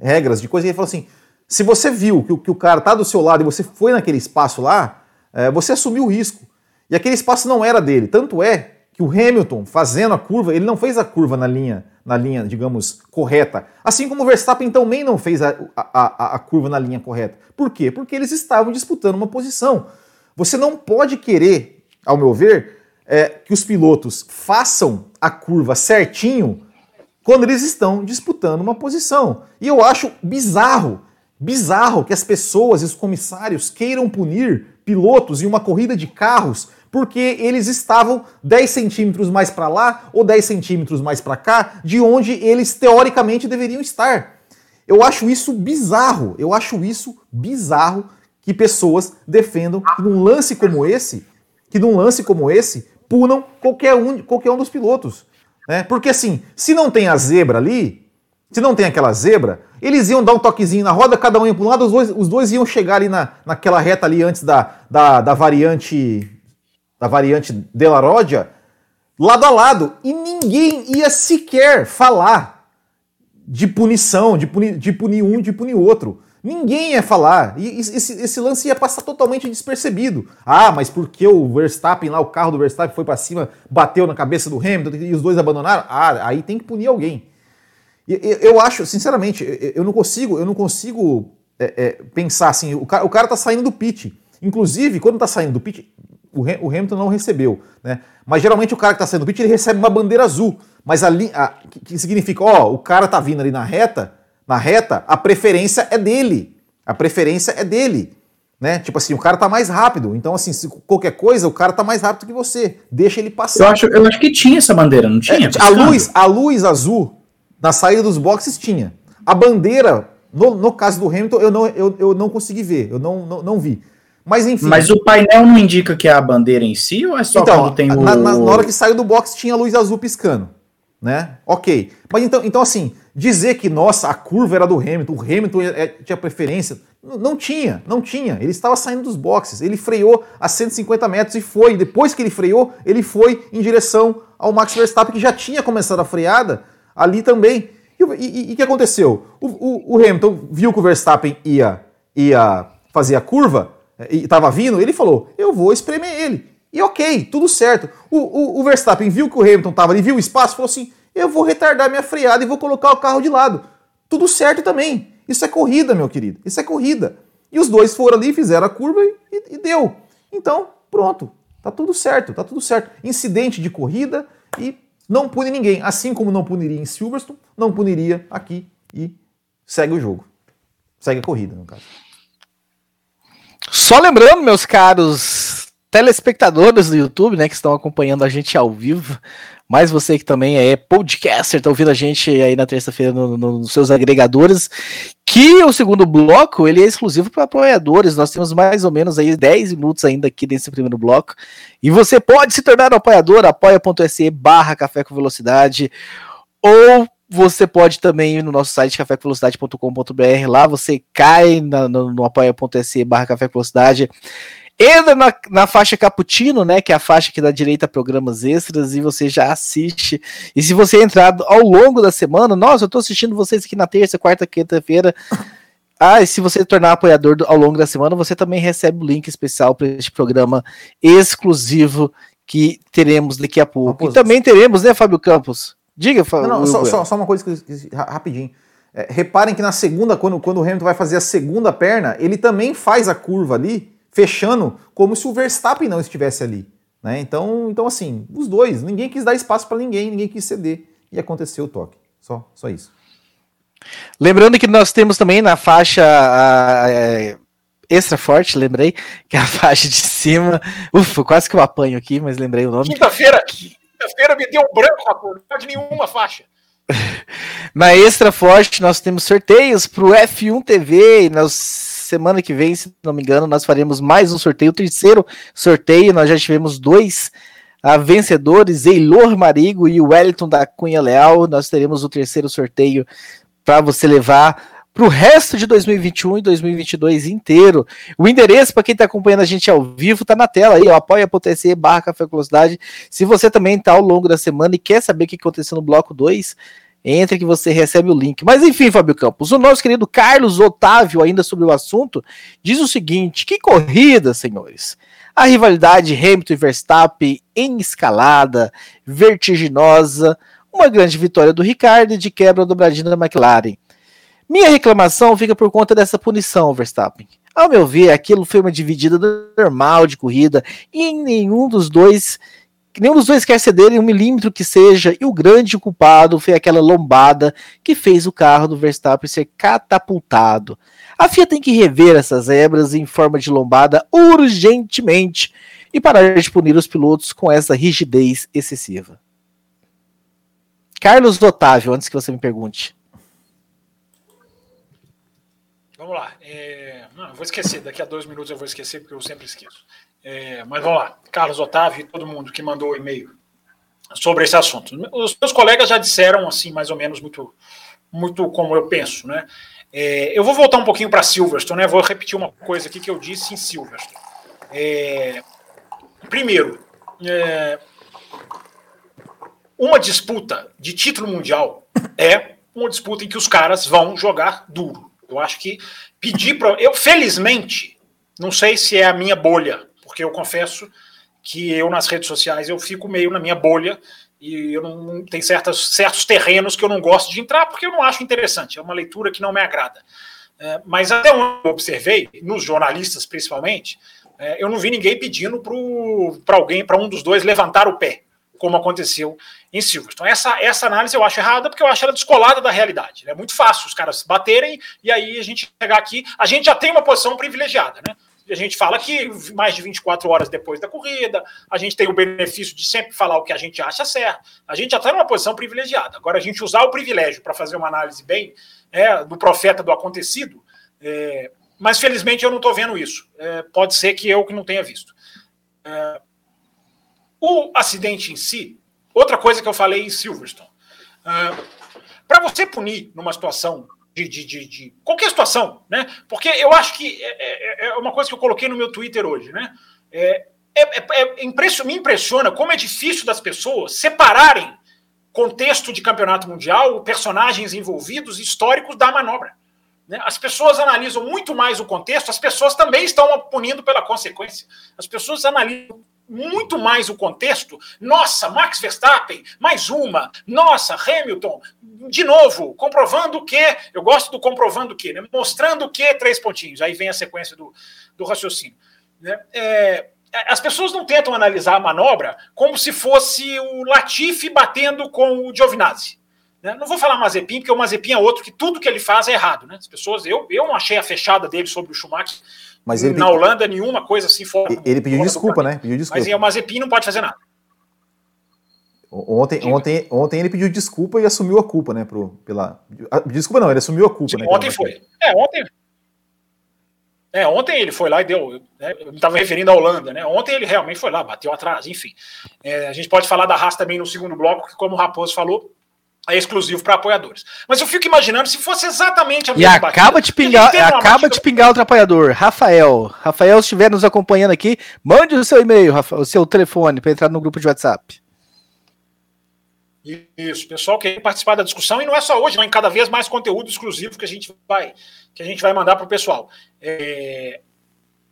regras de coisa, e ele falou assim: se você viu que, que o cara está do seu lado e você foi naquele espaço lá, é, você assumiu o risco. E aquele espaço não era dele. Tanto é que o Hamilton, fazendo a curva, ele não fez a curva na linha, na linha, digamos, correta. Assim como o Verstappen também não fez a, a, a, a curva na linha correta. Por quê? Porque eles estavam disputando uma posição. Você não pode querer, ao meu ver, é, que os pilotos façam a curva certinho quando eles estão disputando uma posição. E eu acho bizarro, bizarro que as pessoas e os comissários queiram punir pilotos em uma corrida de carros porque eles estavam 10 centímetros mais para lá ou 10 centímetros mais para cá de onde eles teoricamente deveriam estar. Eu acho isso bizarro, eu acho isso bizarro que pessoas defendam que num lance como esse, que num lance como esse, punam qualquer um, qualquer um dos pilotos. Né? Porque assim, se não tem a zebra ali, se não tem aquela zebra, eles iam dar um toquezinho na roda, cada um ia para um lado, os dois, os dois iam chegar ali na, naquela reta ali antes da, da, da variante da variante de la Rodia, lado a lado, e ninguém ia sequer falar de punição, de punir, de punir um, de punir outro. Ninguém ia falar. E esse, esse, lance ia passar totalmente despercebido. Ah, mas porque o Verstappen lá, o carro do Verstappen foi para cima, bateu na cabeça do Hamilton e os dois abandonaram? Ah, aí tem que punir alguém. Eu acho, sinceramente, eu não consigo, eu não consigo é, é, pensar assim. O cara, o cara tá saindo do pit. Inclusive, quando tá saindo do pit, o Hamilton não recebeu, né? Mas geralmente o cara que está saindo do pit ele recebe uma bandeira azul. Mas ali, a, que, que significa, ó, o cara tá vindo ali na reta, na reta, a preferência é dele. A preferência é dele. Né? Tipo assim, o cara tá mais rápido. Então, assim, se qualquer coisa, o cara tá mais rápido que você. Deixa ele passar. Eu acho, eu acho que tinha essa bandeira, não tinha? É, a, luz, a luz azul na saída dos boxes tinha. A bandeira, no, no caso do Hamilton, eu não, eu, eu não consegui ver, eu não, não, não vi. Mas enfim. Mas o painel não indica que é a bandeira em si ou é só então, quando tem o. Na, na, hora que saiu do box tinha luz azul piscando. Né? Ok. Mas então, então, assim, dizer que, nossa, a curva era do Hamilton, o Hamilton é, é, tinha preferência. Não tinha, não tinha. Ele estava saindo dos boxes. Ele freou a 150 metros e foi. Depois que ele freou, ele foi em direção ao Max Verstappen, que já tinha começado a freada ali também. E o que aconteceu? O, o, o Hamilton viu que o Verstappen ia, ia fazer a curva e estava vindo, ele falou: eu vou espremer ele. E ok, tudo certo. O, o, Verstappen viu que o Hamilton estava ali, viu o espaço, falou assim: eu vou retardar minha freada e vou colocar o carro de lado. Tudo certo também. Isso é corrida, meu querido. Isso é corrida. E os dois foram ali, fizeram a curva e, e deu. Então, pronto. Tá tudo certo, tá tudo certo. Incidente de corrida e não pune ninguém. Assim como não puniria em Silverstone, não puniria aqui e segue o jogo. Segue a corrida, no caso. Só lembrando, meus caros telespectadores do YouTube, né, que estão acompanhando a gente ao vivo, mas você que também é podcaster, está ouvindo a gente aí na terça-feira no, no, nos seus agregadores, que o segundo bloco ele é exclusivo para apoiadores. Nós temos mais ou menos aí 10 minutos ainda aqui nesse primeiro bloco. E você pode se tornar um apoiador, apoia.se barra café com velocidade, ou você pode também ir no nosso site cafévelocidade.com.br. Lá você cai na, no, no apoia.se barra café velocidade. Entra na, na faixa Cappuccino, né? Que é a faixa que dá direito a programas extras e você já assiste. E se você entrar ao longo da semana, nossa, eu tô assistindo vocês aqui na terça, quarta, quinta-feira. Ah, e se você tornar apoiador do, ao longo da semana, você também recebe o link especial para este programa exclusivo que teremos daqui a pouco. E também teremos, né, Fábio Campos? Diga, Não, não só, só, só, uma coisa que, rapidinho. É, reparem que na segunda, quando, quando o Hamilton vai fazer a segunda perna, ele também faz a curva ali, fechando, como se o Verstappen não estivesse ali. Né? Então, então, assim, os dois, ninguém quis dar espaço para ninguém, ninguém quis ceder. E aconteceu o toque. Só, só isso. Lembrando que nós temos também na faixa a, a, é, extra forte, lembrei, que é a faixa de cima. Ufa, quase que eu apanho aqui, mas lembrei o nome. Quinta-feira, Quinta-feira me deu um branco, rapaz, não de nenhuma faixa. Na Extra Forte nós temos sorteios para o F1 TV e na semana que vem, se não me engano, nós faremos mais um sorteio, o terceiro sorteio, nós já tivemos dois a vencedores, Eilor Marigo e o Wellington da Cunha Leal, nós teremos o terceiro sorteio para você levar para o resto de 2021 e 2022 inteiro. O endereço para quem está acompanhando a gente ao vivo está na tela aí, apoia.se barra Café Velocidade. Se você também está ao longo da semana e quer saber o que aconteceu no bloco 2, entre que você recebe o link. Mas enfim, Fábio Campos, o nosso querido Carlos Otávio, ainda sobre o assunto, diz o seguinte: que corrida, senhores! A rivalidade Hamilton e Verstappen em escalada, vertiginosa, uma grande vitória do Ricardo e de quebra dobradinha da McLaren. Minha reclamação fica por conta dessa punição, Verstappen. Ao meu ver, aquilo foi uma dividida normal de corrida e nenhum dos dois nenhum dos dois quer ceder em um milímetro que seja, e o grande culpado foi aquela lombada que fez o carro do Verstappen ser catapultado. A FIA tem que rever essas zebras em forma de lombada urgentemente e parar de punir os pilotos com essa rigidez excessiva. Carlos Otávio, antes que você me pergunte. Vamos lá. É... Não, eu vou esquecer. Daqui a dois minutos eu vou esquecer, porque eu sempre esqueço. É... Mas vamos lá. Carlos Otávio e todo mundo que mandou o e-mail sobre esse assunto. Os meus colegas já disseram, assim, mais ou menos, muito, muito como eu penso, né? É... eu vou voltar um pouquinho para Silverstone, né? Vou repetir uma coisa aqui que eu disse em Silverstone. É, primeiro, é... uma disputa de título mundial é uma disputa em que os caras vão jogar duro. Eu acho que pedir para. Eu, felizmente, não sei se é a minha bolha, porque eu confesso que eu nas redes sociais eu fico meio na minha bolha e eu não tem certas, certos terrenos que eu não gosto de entrar porque eu não acho interessante, é uma leitura que não me agrada. É, mas até onde eu observei, nos jornalistas principalmente, é, eu não vi ninguém pedindo para alguém, para um dos dois levantar o pé como aconteceu em Silverstone. Essa, essa análise eu acho errada porque eu acho ela descolada da realidade. É muito fácil os caras baterem e aí a gente chegar aqui. A gente já tem uma posição privilegiada, né? A gente fala que mais de 24 horas depois da corrida, a gente tem o benefício de sempre falar o que a gente acha certo. A gente já está numa posição privilegiada. Agora, a gente usar o privilégio para fazer uma análise bem é, do profeta do acontecido, é, mas felizmente eu não estou vendo isso. É, pode ser que eu que não tenha visto. É, o acidente em si, outra coisa que eu falei em Silverstone. Uh, para você punir numa situação de, de, de, de, qualquer situação, né? Porque eu acho que é, é, é, uma coisa que eu coloquei no meu Twitter hoje, né? É, é, é, é me impressiona como é difícil das pessoas separarem contexto de campeonato mundial, personagens envolvidos, históricos da manobra. Né? As pessoas analisam muito mais o contexto, as pessoas também estão punindo pela consequência. As pessoas analisam muito mais o contexto. Nossa, Max Verstappen, mais uma. Nossa, Hamilton, de novo, comprovando que. Eu gosto do comprovando que, né? mostrando que três pontinhos. Aí vem a sequência do, do raciocínio. Né? É, as pessoas não tentam analisar a manobra como se fosse o Latifi batendo com o Giovinazzi. Né? Não vou falar Mazepin, porque o Mazepin é outro que tudo que ele faz é errado. Né? As pessoas, eu, eu não achei a fechada dele sobre o Schumacher mas ele na Holanda, nenhuma coisa assim fora. Ele pediu desculpa, né? Pediu desculpa. Mas o Mazepin não pode fazer nada. Ontem, ontem, ontem ele pediu desculpa e assumiu a culpa, né? Pro, pela... Desculpa não, ele assumiu a culpa, Sim, né? Ontem foi. É, ontem. É, ontem ele foi lá e deu. Né, eu me estava referindo à Holanda, né? Ontem ele realmente foi lá, bateu atrás, enfim. É, a gente pode falar da Haas também no segundo bloco, que, como o Raposo falou, é exclusivo para apoiadores. Mas eu fico imaginando se fosse exatamente a mesma E acaba batida, de pingar, acaba de pingar outro apoiador, Rafael. Rafael, se estiver nos acompanhando aqui, mande o seu e-mail, o seu telefone para entrar no grupo de WhatsApp. Isso, pessoal quer participar da discussão e não é só hoje, mas em cada vez mais conteúdo exclusivo que a gente vai que a gente vai mandar para o pessoal. É,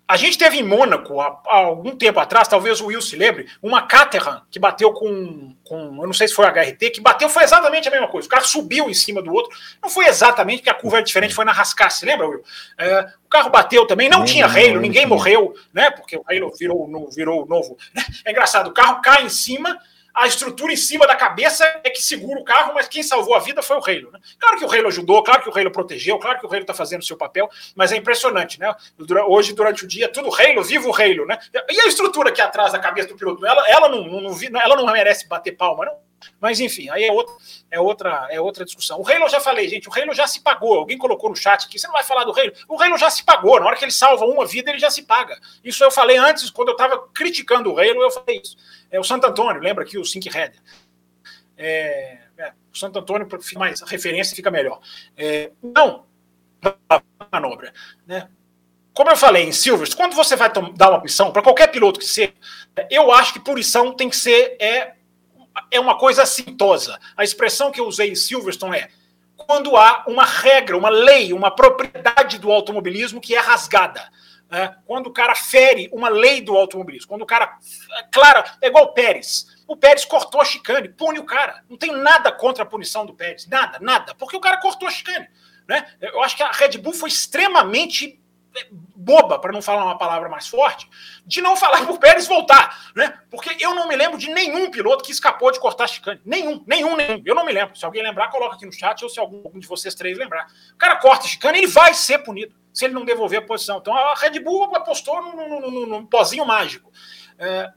a gente teve em Mônaco, há, há, algum tempo atrás, talvez o Will se lembre, uma Caterham que bateu com, com, eu não sei se foi a HRT, que bateu, foi exatamente a mesma coisa. O carro subiu em cima do outro. Não foi exatamente, porque a curva era diferente, foi na rascasse, lembra, Will? É, o carro bateu também, não tinha reino, ninguém morreu, né? Porque o reino virou, virou novo. É engraçado, o carro cai em cima a estrutura em cima da cabeça é que segura o carro, mas quem salvou a vida foi o Reilo. Né? Claro que o Reilo ajudou, claro que o Reilo protegeu, claro que o Reilo está fazendo o seu papel, mas é impressionante, né? Hoje, durante o dia, tudo Reilo, vivo o Reilo, né? E a estrutura aqui atrás da cabeça do piloto, ela, ela, não, não, não, ela não merece bater palma, não? Mas enfim, aí é outra, é outra, é outra discussão. O Halo já falei, gente, o Halo já se pagou. Alguém colocou no chat aqui, você não vai falar do Halo? O Halo já se pagou. Na hora que ele salva uma vida, ele já se paga. Isso eu falei antes, quando eu estava criticando o Halo, eu falei isso. É o Santo Antônio, lembra aqui o Sink Header. É, é, o Santo Antônio, mais referência, fica melhor. É, não, manobra, né? Como eu falei em Silverstone, quando você vai dar uma punição, para qualquer piloto que seja, eu acho que punição tem que ser é é uma coisa assintosa. A expressão que eu usei em Silverstone é quando há uma regra, uma lei, uma propriedade do automobilismo que é rasgada. né, quando o cara fere uma lei do automobilismo, quando o cara. Claro, é igual o Pérez. O Pérez cortou a chicane, pune o cara. Não tenho nada contra a punição do Pérez, nada, nada, porque o cara cortou a chicane. Né? Eu acho que a Red Bull foi extremamente boba, para não falar uma palavra mais forte, de não falar para o Pérez voltar, né? Porque eu não me lembro de nenhum piloto que escapou de cortar chicane. Nenhum, nenhum, nenhum. Eu não me lembro. Se alguém lembrar, coloca aqui no chat, ou se algum de vocês três lembrar. O cara corta chicane, ele vai ser punido se ele não devolver a posição. Então a Red Bull apostou num, num, num pozinho mágico. É,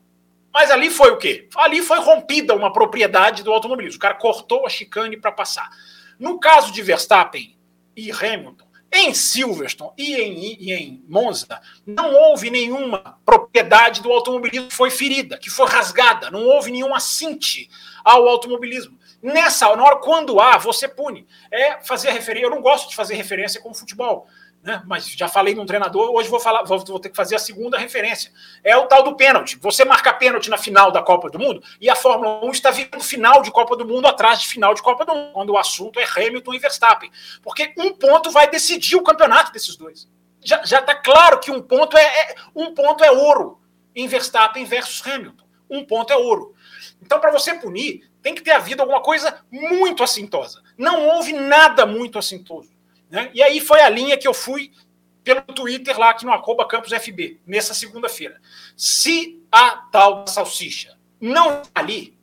mas ali foi o quê? Ali foi rompida uma propriedade do automobilismo. O cara cortou a chicane para passar. No caso de Verstappen e Hamilton, em Silverstone e em, e em, Monza, não houve nenhuma propriedade do automobilismo que foi ferida, que foi rasgada, não houve nenhum assinte ao automobilismo. Nessa hora, quando há, você pune. É fazer referência. Eu não gosto de fazer referência com futebol né? mas já falei num treinador, hoje vou falar, vou, vou, ter que fazer a segunda referência. É o tal do pênalti. Você marca pênalti na final da Copa do Mundo e a Fórmula 1 está virando final de Copa do Mundo atrás de final de Copa do Mundo, quando o assunto é Hamilton e Verstappen. Porque um ponto vai decidir o campeonato desses dois. Já está claro que um ponto é, é, um ponto é ouro em Verstappen versus Hamilton. Um ponto é ouro. Então, para você punir, tem que ter havido alguma coisa muito assintosa. Não houve nada muito assintoso. Né? E aí foi a linha que eu fui pelo Twitter lá aqui no arroba Campus FB, nessa segunda-feira. Se a tal salsicha não ali,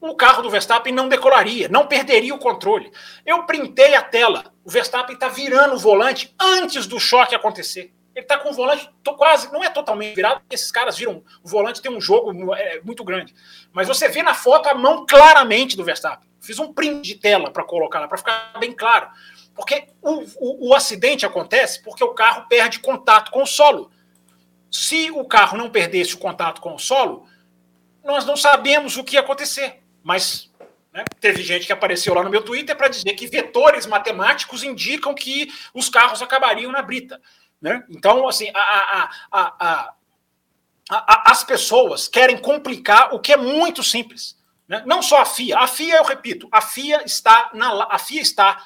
o carro do Verstappen não decolaria, não perderia o controle. Eu printei a tela. O Verstappen está virando o volante antes do choque acontecer. Ele está com o volante quase, não é totalmente virado, esses caras viram, o volante tem um jogo é, muito grande. Mas você vê na foto a mão claramente do Verstappen. Fiz um print de tela para colocar lá, para ficar bem claro. Porque o, o, o acidente acontece porque o carro perde contato com o solo. Se o carro não perdesse o contato com o solo, nós não sabemos o que ia acontecer. Mas né, teve gente que apareceu lá no meu Twitter para dizer que vetores matemáticos indicam que os carros acabariam na brita. Né? Então, assim, a, a, a, as pessoas querem complicar o que é muito simples. Né? Não só a FIA. A FIA, eu repito, a FIA está na, a FIA está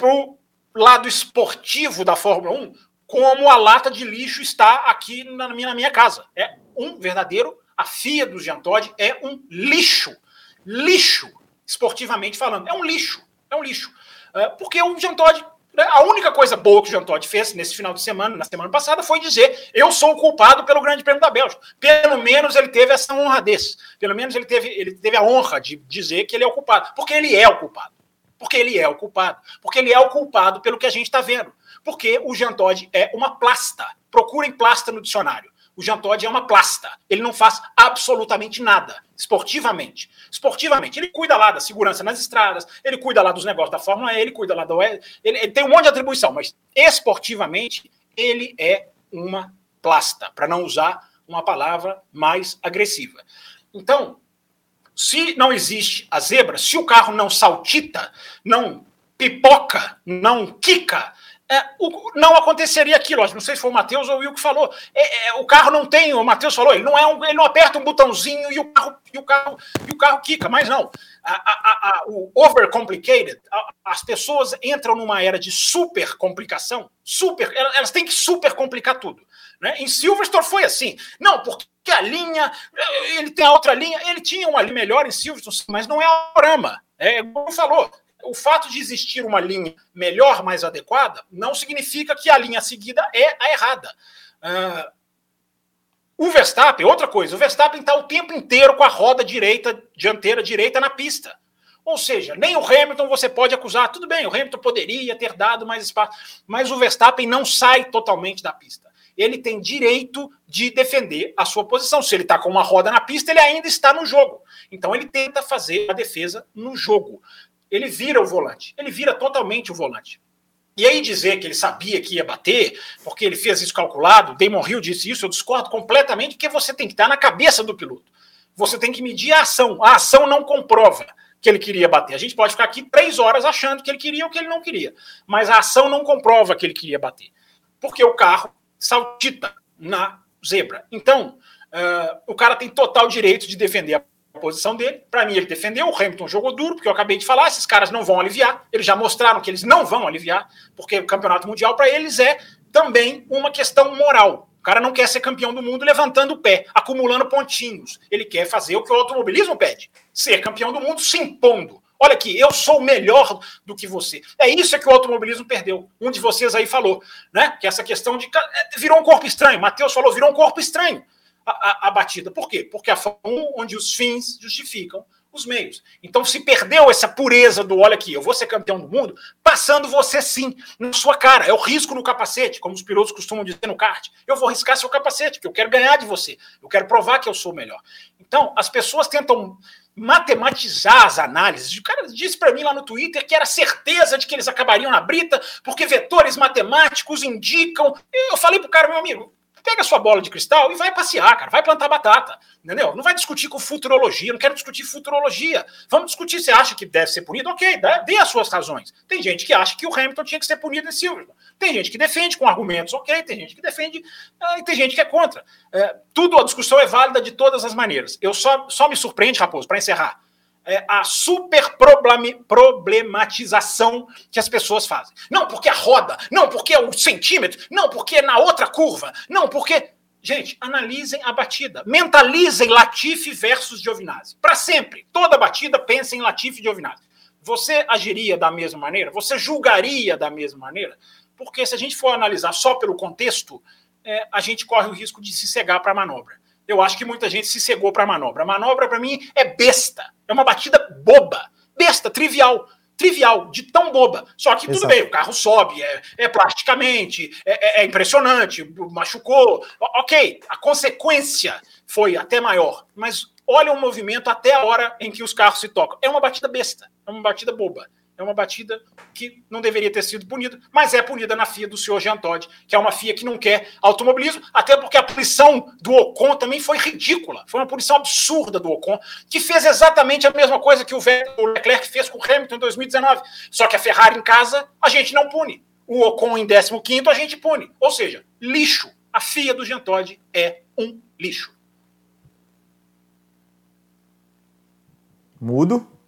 para o lado esportivo da Fórmula 1, como a lata de lixo está aqui na minha, na minha casa. É um verdadeiro. A FIA do Jean Todt é um lixo. Lixo, esportivamente falando. É um lixo. É um lixo. É, porque o Jean Todt né, a única coisa boa que o Jean Todt fez nesse final de semana, na semana passada, foi dizer: eu sou o culpado pelo Grande Prêmio da Bélgica. Pelo menos ele teve essa honradez. Pelo menos ele teve, ele teve a honra de dizer que ele é o culpado. Porque ele é o culpado. Porque ele é o culpado. Porque ele é o culpado pelo que a gente está vendo. Porque o Jean Todt é uma plasta. Procurem plasta no dicionário. O Jean Todt é uma plasta. Ele não faz absolutamente nada, esportivamente. Esportivamente, ele cuida lá da segurança nas estradas, ele cuida lá dos negócios da Fórmula E, ele cuida lá do. Ele, ele tem um monte de atribuição, mas esportivamente, ele é uma plasta, para não usar uma palavra mais agressiva. Então, se não existe a zebra, se o carro não saltita, não pipoca, não quica, é, o, não aconteceria aquilo. Não sei se foi o Matheus ou o Will que falou. É, é, o carro não tem, o Matheus falou, ele não, é um, ele não aperta um botãozinho e o carro, e o carro, e o carro quica, mas não. A, a, a, o overcomplicated, as pessoas entram numa era de super complicação, super, elas têm que super complicar tudo. Né? Em Silverstone foi assim. Não, porque a linha, ele tem a outra linha, ele tinha uma linha melhor em Silverstone, mas não é a Brahma. É como falou. O fato de existir uma linha melhor, mais adequada, não significa que a linha seguida é a errada. Uh, o Verstappen, outra coisa, o Verstappen está o tempo inteiro com a roda direita, dianteira direita na pista. Ou seja, nem o Hamilton você pode acusar. Tudo bem, o Hamilton poderia ter dado mais espaço, mas o Verstappen não sai totalmente da pista ele tem direito de defender a sua posição. Se ele está com uma roda na pista, ele ainda está no jogo. Então ele tenta fazer a defesa no jogo. Ele vira o volante, ele vira totalmente o volante. E aí dizer que ele sabia que ia bater, porque ele fez isso calculado, Damon Hill disse isso, eu discordo completamente, porque você tem que estar na cabeça do piloto. Você tem que medir a ação. A ação não comprova que ele queria bater. A gente pode ficar aqui três horas achando que ele queria ou que ele não queria. Mas a ação não comprova que ele queria bater. Porque o carro saltita na zebra. Então, uh, o cara tem total direito de defender a posição dele. Para mim, ele defendeu. O Hamilton jogou duro, porque eu acabei de falar, esses caras não vão aliviar. Eles já mostraram que eles não vão aliviar, porque o campeonato mundial para eles é também uma questão moral. O cara não quer ser campeão do mundo levantando o pé, acumulando pontinhos. Ele quer fazer o que o automobilismo pede: ser campeão do mundo se impondo. Olha aqui, eu sou melhor do que você. É isso que o automobilismo perdeu. Um de vocês aí falou, né? Que essa questão de é, virou um corpo estranho. Matheus falou, virou um corpo estranho a, a, a batida. Por quê? Porque a Fórmula 1, onde os fins justificam os meios. Então se perdeu essa pureza do olha aqui, eu vou ser campeão do mundo, passando você sim na sua cara. É o risco no capacete, como os pilotos costumam dizer no kart. Eu vou riscar seu capacete, porque eu quero ganhar de você. Eu quero provar que eu sou melhor. Então, as pessoas tentam matematizar as análises. O cara disse para mim lá no Twitter que era certeza de que eles acabariam na brita, porque vetores matemáticos indicam. Eu falei pro cara, meu amigo, Pega sua bola de cristal e vai passear, cara. Vai plantar batata. Entendeu? Não vai discutir com futurologia. Não quero discutir futurologia. Vamos discutir se acha que deve ser punido. Ok, dê as suas razões. Tem gente que acha que o Hamilton tinha que ser punido em Silverstone. Tem gente que defende com argumentos. Ok, tem gente que defende uh, e tem gente que é contra. Uh, tudo, a discussão é válida de todas as maneiras. Eu só, só me surpreende, Raposo, para encerrar é, a super problematização que as pessoas fazem. Não porque a roda, não porque é o centímetro, não porque é na outra curva, não porque. Gente, analisem a batida. Mentalizem Latifi versus Giovinazzi. Para sempre. Toda batida pensa em Latifi e Giovinazzi. Você agiria da mesma maneira? Você julgaria da mesma maneira? Porque se a gente for analisar só pelo contexto, é, a gente corre o risco de se cegar para a manobra eu acho que muita gente se cegou para a manobra. A manobra, para mim, é besta. É uma batida boba. Besta, trivial. Trivial, de tão boba. Só que Exato. tudo bem, o carro sobe, é, é plasticamente, é, é, é impressionante, machucou. Ok, a consequência foi até maior. Mas olha o movimento até a hora em que os carros se tocam. É uma batida besta, é uma batida boba. É uma batida que não deveria ter sido punida, mas é punida na FIA do senhor Jean Todt, que é uma FIA que não quer automobilismo, até porque a punição do Ocon também foi ridícula. Foi uma punição absurda do Ocon, que fez exatamente a mesma coisa que o Leclerc fez com o Hamilton em 2019. Só que a Ferrari em casa, a gente não pune. O Ocon em 15 a gente pune. Ou seja, lixo. A FIA do Jean Todt é um lixo. Mudo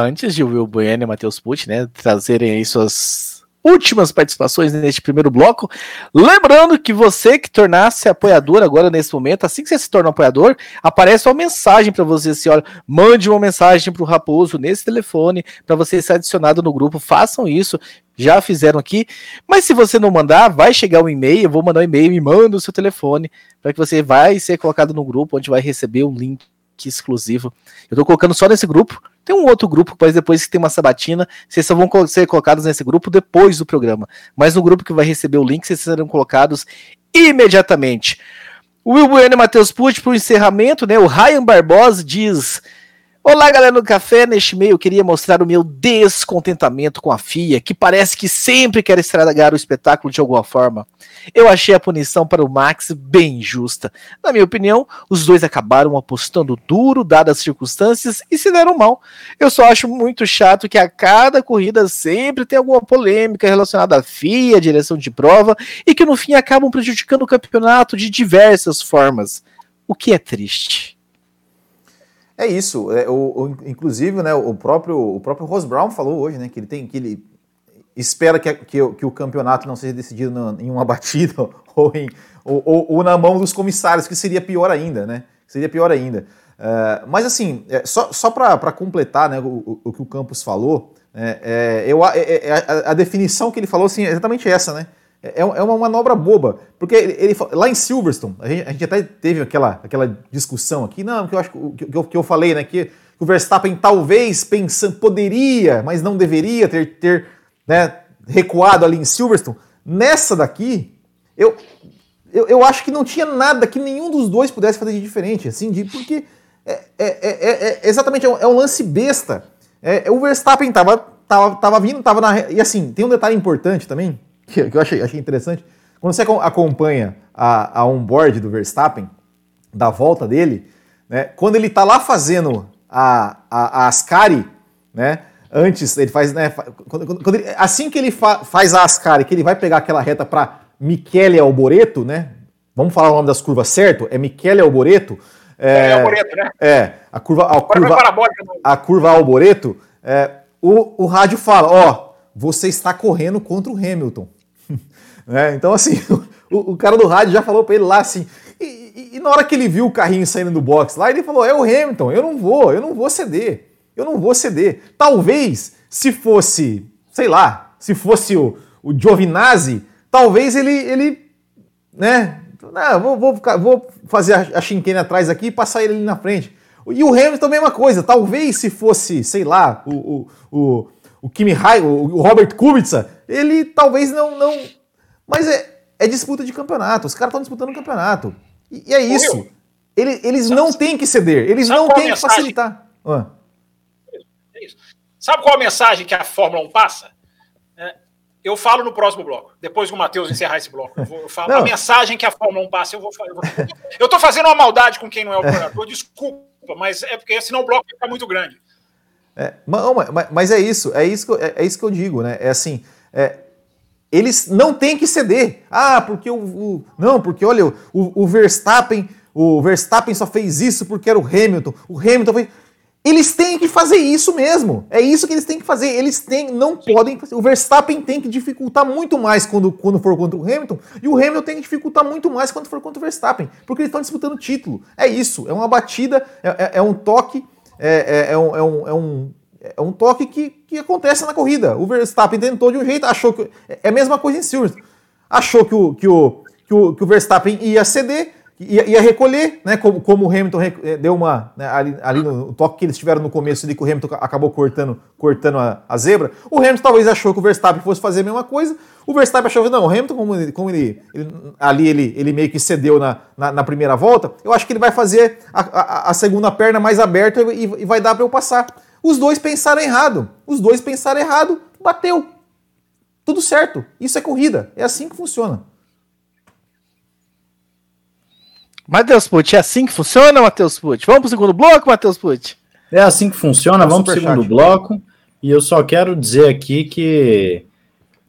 antes de Will Bueno e Matheus Pucci, né, trazerem aí suas últimas participações neste primeiro bloco. Lembrando que você que tornasse apoiador agora nesse momento, assim que você se torna apoiador, aparece uma mensagem para você assim, olha, mande uma mensagem para o Raposo nesse telefone para você ser adicionado no grupo. Façam isso, já fizeram aqui. Mas se você não mandar, vai chegar um e-mail, eu vou mandar um e-mail e manda o seu telefone para que você vai ser colocado no grupo onde vai receber o link exclusivo. Eu tô colocando só nesse grupo. Tem um outro grupo, mas depois que tem uma sabatina, vocês só vão ser colocados nesse grupo depois do programa. Mas no grupo que vai receber o link, vocês serão colocados imediatamente. Will Bueno e Matheus Pucci para o encerramento, né? O Ryan Barbosa diz: Olá, galera do café. Neste meio eu queria mostrar o meu descontentamento com a FIA, que parece que sempre quer estragar o espetáculo de alguma forma. Eu achei a punição para o Max bem justa. Na minha opinião, os dois acabaram apostando duro, dadas as circunstâncias, e se deram mal. Eu só acho muito chato que a cada corrida sempre tem alguma polêmica relacionada à FIA, direção de prova, e que no fim acabam prejudicando o campeonato de diversas formas. O que é triste. É isso. É, o, o, inclusive, né, o próprio, o próprio Ross Brown falou hoje né, que ele tem que ele espera que, que, que o campeonato não seja decidido na, em uma batida ou, em, ou, ou, ou, na mão dos comissários, que seria pior ainda, né? Seria pior ainda. Uh, mas assim, é, só, só para completar né, o, o, que o Campos falou, é, é eu, é, é, a, a, definição que ele falou assim, é exatamente essa, né? É, é, uma manobra boba. Porque ele, ele lá em Silverstone, a gente, a gente, até teve aquela, aquela discussão aqui, não, que eu acho que, que, eu, que eu falei, né? Que, o Verstappen talvez pensando, poderia, mas não deveria ter, ter né, recuado ali em Silverstone. Nessa daqui, eu, eu, eu, acho que não tinha nada que nenhum dos dois pudesse fazer de diferente, assim, de, porque é, é, é, é exatamente é um, lance besta. o Verstappen tava, tava, tava vindo, tava na. E assim, tem um detalhe importante também que, que eu achei, achei interessante. Quando você acompanha a, a onboard do Verstappen, da volta dele, né, quando ele está lá fazendo a, a, a Ascari, né, antes ele faz, né, quando, quando ele, assim que ele fa, faz a Ascari, que ele vai pegar aquela reta para Michele Alboreto, né, vamos falar o nome das curvas certo, é Michele Alboreto, é, é Alboreto, né? É, a curva, a curva, a curva Alboreto, é, o, o rádio fala, ó, você está correndo contra o Hamilton. Né? Então, assim, o, o, cara do rádio já falou para ele lá assim. E, e, e, na hora que ele viu o carrinho saindo do box lá, ele falou: é o Hamilton, eu não vou, eu não vou ceder. Eu não vou ceder. Talvez, se fosse, sei lá, se fosse o, o Giovinazzi, talvez ele, ele né? Não, vou, vou, vou fazer a, a chinquene atrás aqui e passar ele ali na frente. E o Hamilton, mesma coisa. Talvez se fosse, sei lá, o, o, o, o Kimi Rai, o, o Robert Kubica, ele talvez não. não mas é, é disputa de campeonato. Os caras estão disputando o campeonato. E, e é isso. Ele, eles sabe, não têm que ceder. Eles não têm que facilitar. Ah. Sabe qual a mensagem que a Fórmula 1 passa? É, eu falo no próximo bloco, depois que o Matheus encerrar esse bloco. Eu, vou, eu falo, a mensagem que a Fórmula 1 passa, eu vou falar. Eu estou fazendo uma maldade com quem não é o operador, desculpa, mas é porque senão o bloco fica muito grande. É, mas, mas, é isso, é isso, que, é, é, isso que eu digo, né? É assim, é, eles não têm que ceder. Ah, porque o, o não, porque olha, o, o Verstappen, o Verstappen só fez isso porque era o Hamilton. O Hamilton fez eles têm que fazer isso mesmo. É isso que eles têm que fazer. Eles têm, não podem. O Verstappen tem que dificultar muito mais quando, quando for contra o Hamilton. E o Hamilton tem que dificultar muito mais quando for contra o Verstappen. Porque eles estão disputando título. É isso. É uma batida, é, é, é um toque, é, é, é um, é, um, é, um, é um toque que, que acontece na corrida. O Verstappen tentou de um jeito, achou que. É a mesma coisa em Silverstone. Achou que o, que o, que o, que o Verstappen ia ceder ia, ia recolher, né? Como, como o Hamilton eh, deu uma. Né, ali, ali, no toque que eles tiveram no começo ali, que o Hamilton acabou cortando, cortando a, a, zebra. O Hamilton talvez achou que o Verstappen fosse fazer a mesma coisa. O Verstappen achou que não, o Hamilton, como ele, como ele, ele ali ele, ele meio que cedeu na, na, na, primeira volta, eu acho que ele vai fazer a, a, a segunda perna mais aberta e, e vai dar para eu passar. Os dois pensaram errado. Os dois pensaram errado, bateu. Tudo certo. Isso é corrida. É assim que funciona. Matheus Pucci, é assim que funciona, Matheus Pucci? Vamos para o segundo bloco, Matheus Pucci? É assim que funciona, vamos para o segundo bloco. E eu só quero dizer aqui que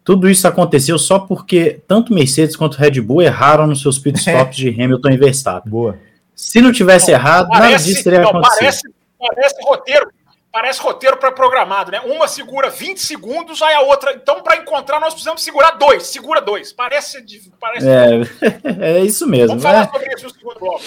tudo isso aconteceu só porque tanto Mercedes quanto Red Bull erraram nos seus pitstops de Hamilton e Verstappen. Boa. Se não tivesse não, errado, parece, nada disso teria não, acontecido. Parece, parece roteiro parece roteiro pré-programado, né? Uma segura 20 segundos, aí a outra. Então, para encontrar, nós precisamos segurar dois. Segura dois. Parece. parece... É, é isso mesmo. Vamos falar né? sobre isso no segundo bloco.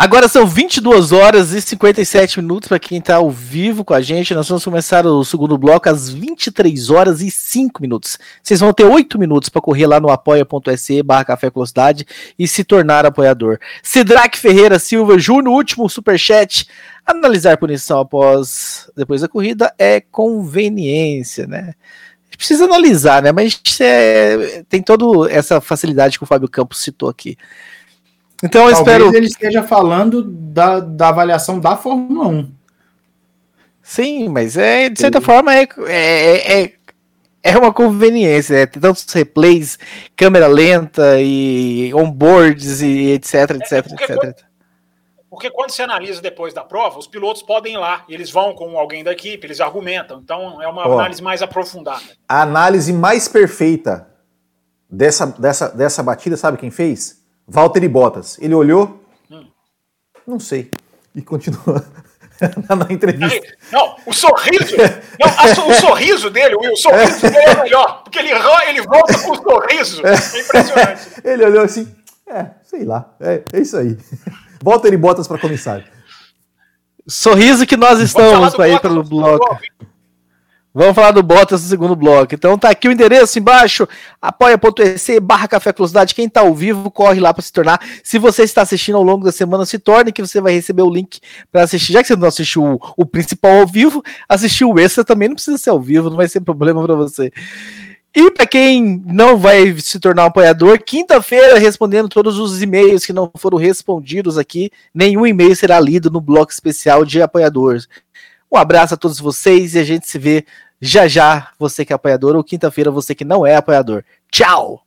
Agora são 22 horas e 57 minutos para quem está ao vivo com a gente. Nós vamos começar o segundo bloco às 23 horas e 5 minutos. Vocês vão ter 8 minutos para correr lá no apoia.se barra Café Velocidade e se tornar apoiador. Sidraque Ferreira Silva Júnior, último superchat. Analisar punição após depois da corrida é conveniência, né? precisa analisar, né? Mas é, tem toda essa facilidade que o Fábio Campos citou aqui. Então eu Talvez espero. ele esteja falando da, da avaliação da Fórmula 1. Sim, mas é, de certa Sim. forma é, é, é, é uma conveniência. É, tem tantos replays, câmera lenta e onboards e etc, etc, é, porque, etc. Porque quando você analisa depois da prova, os pilotos podem ir lá, eles vão com alguém da equipe, eles argumentam. Então é uma oh, análise mais aprofundada. A análise mais perfeita dessa, dessa, dessa batida, sabe quem fez? Valtteri Bottas. Ele olhou, hum. não sei, e continua na entrevista. Não, o sorriso, não, a, o sorriso dele, o sorriso dele é melhor, porque ele, ele volta com o sorriso. É, é impressionante. Ele olhou assim, é, sei lá, é, é isso aí. Valtteri Bottas para comissário. Sorriso que nós estamos para ir pelo bloco. Vamos falar do Bottas no segundo bloco. Então tá aqui o endereço embaixo, apoia.se barra Café Velocidade. Quem tá ao vivo, corre lá para se tornar. Se você está assistindo ao longo da semana, se torne que você vai receber o link para assistir. Já que você não assistiu o, o principal ao vivo, assistir o extra também não precisa ser ao vivo, não vai ser problema para você. E para quem não vai se tornar um apoiador, quinta-feira, respondendo todos os e-mails que não foram respondidos aqui, nenhum e-mail será lido no bloco especial de apoiadores. Um abraço a todos vocês e a gente se vê já já, você que é apoiador, ou quinta-feira, você que não é apoiador. Tchau!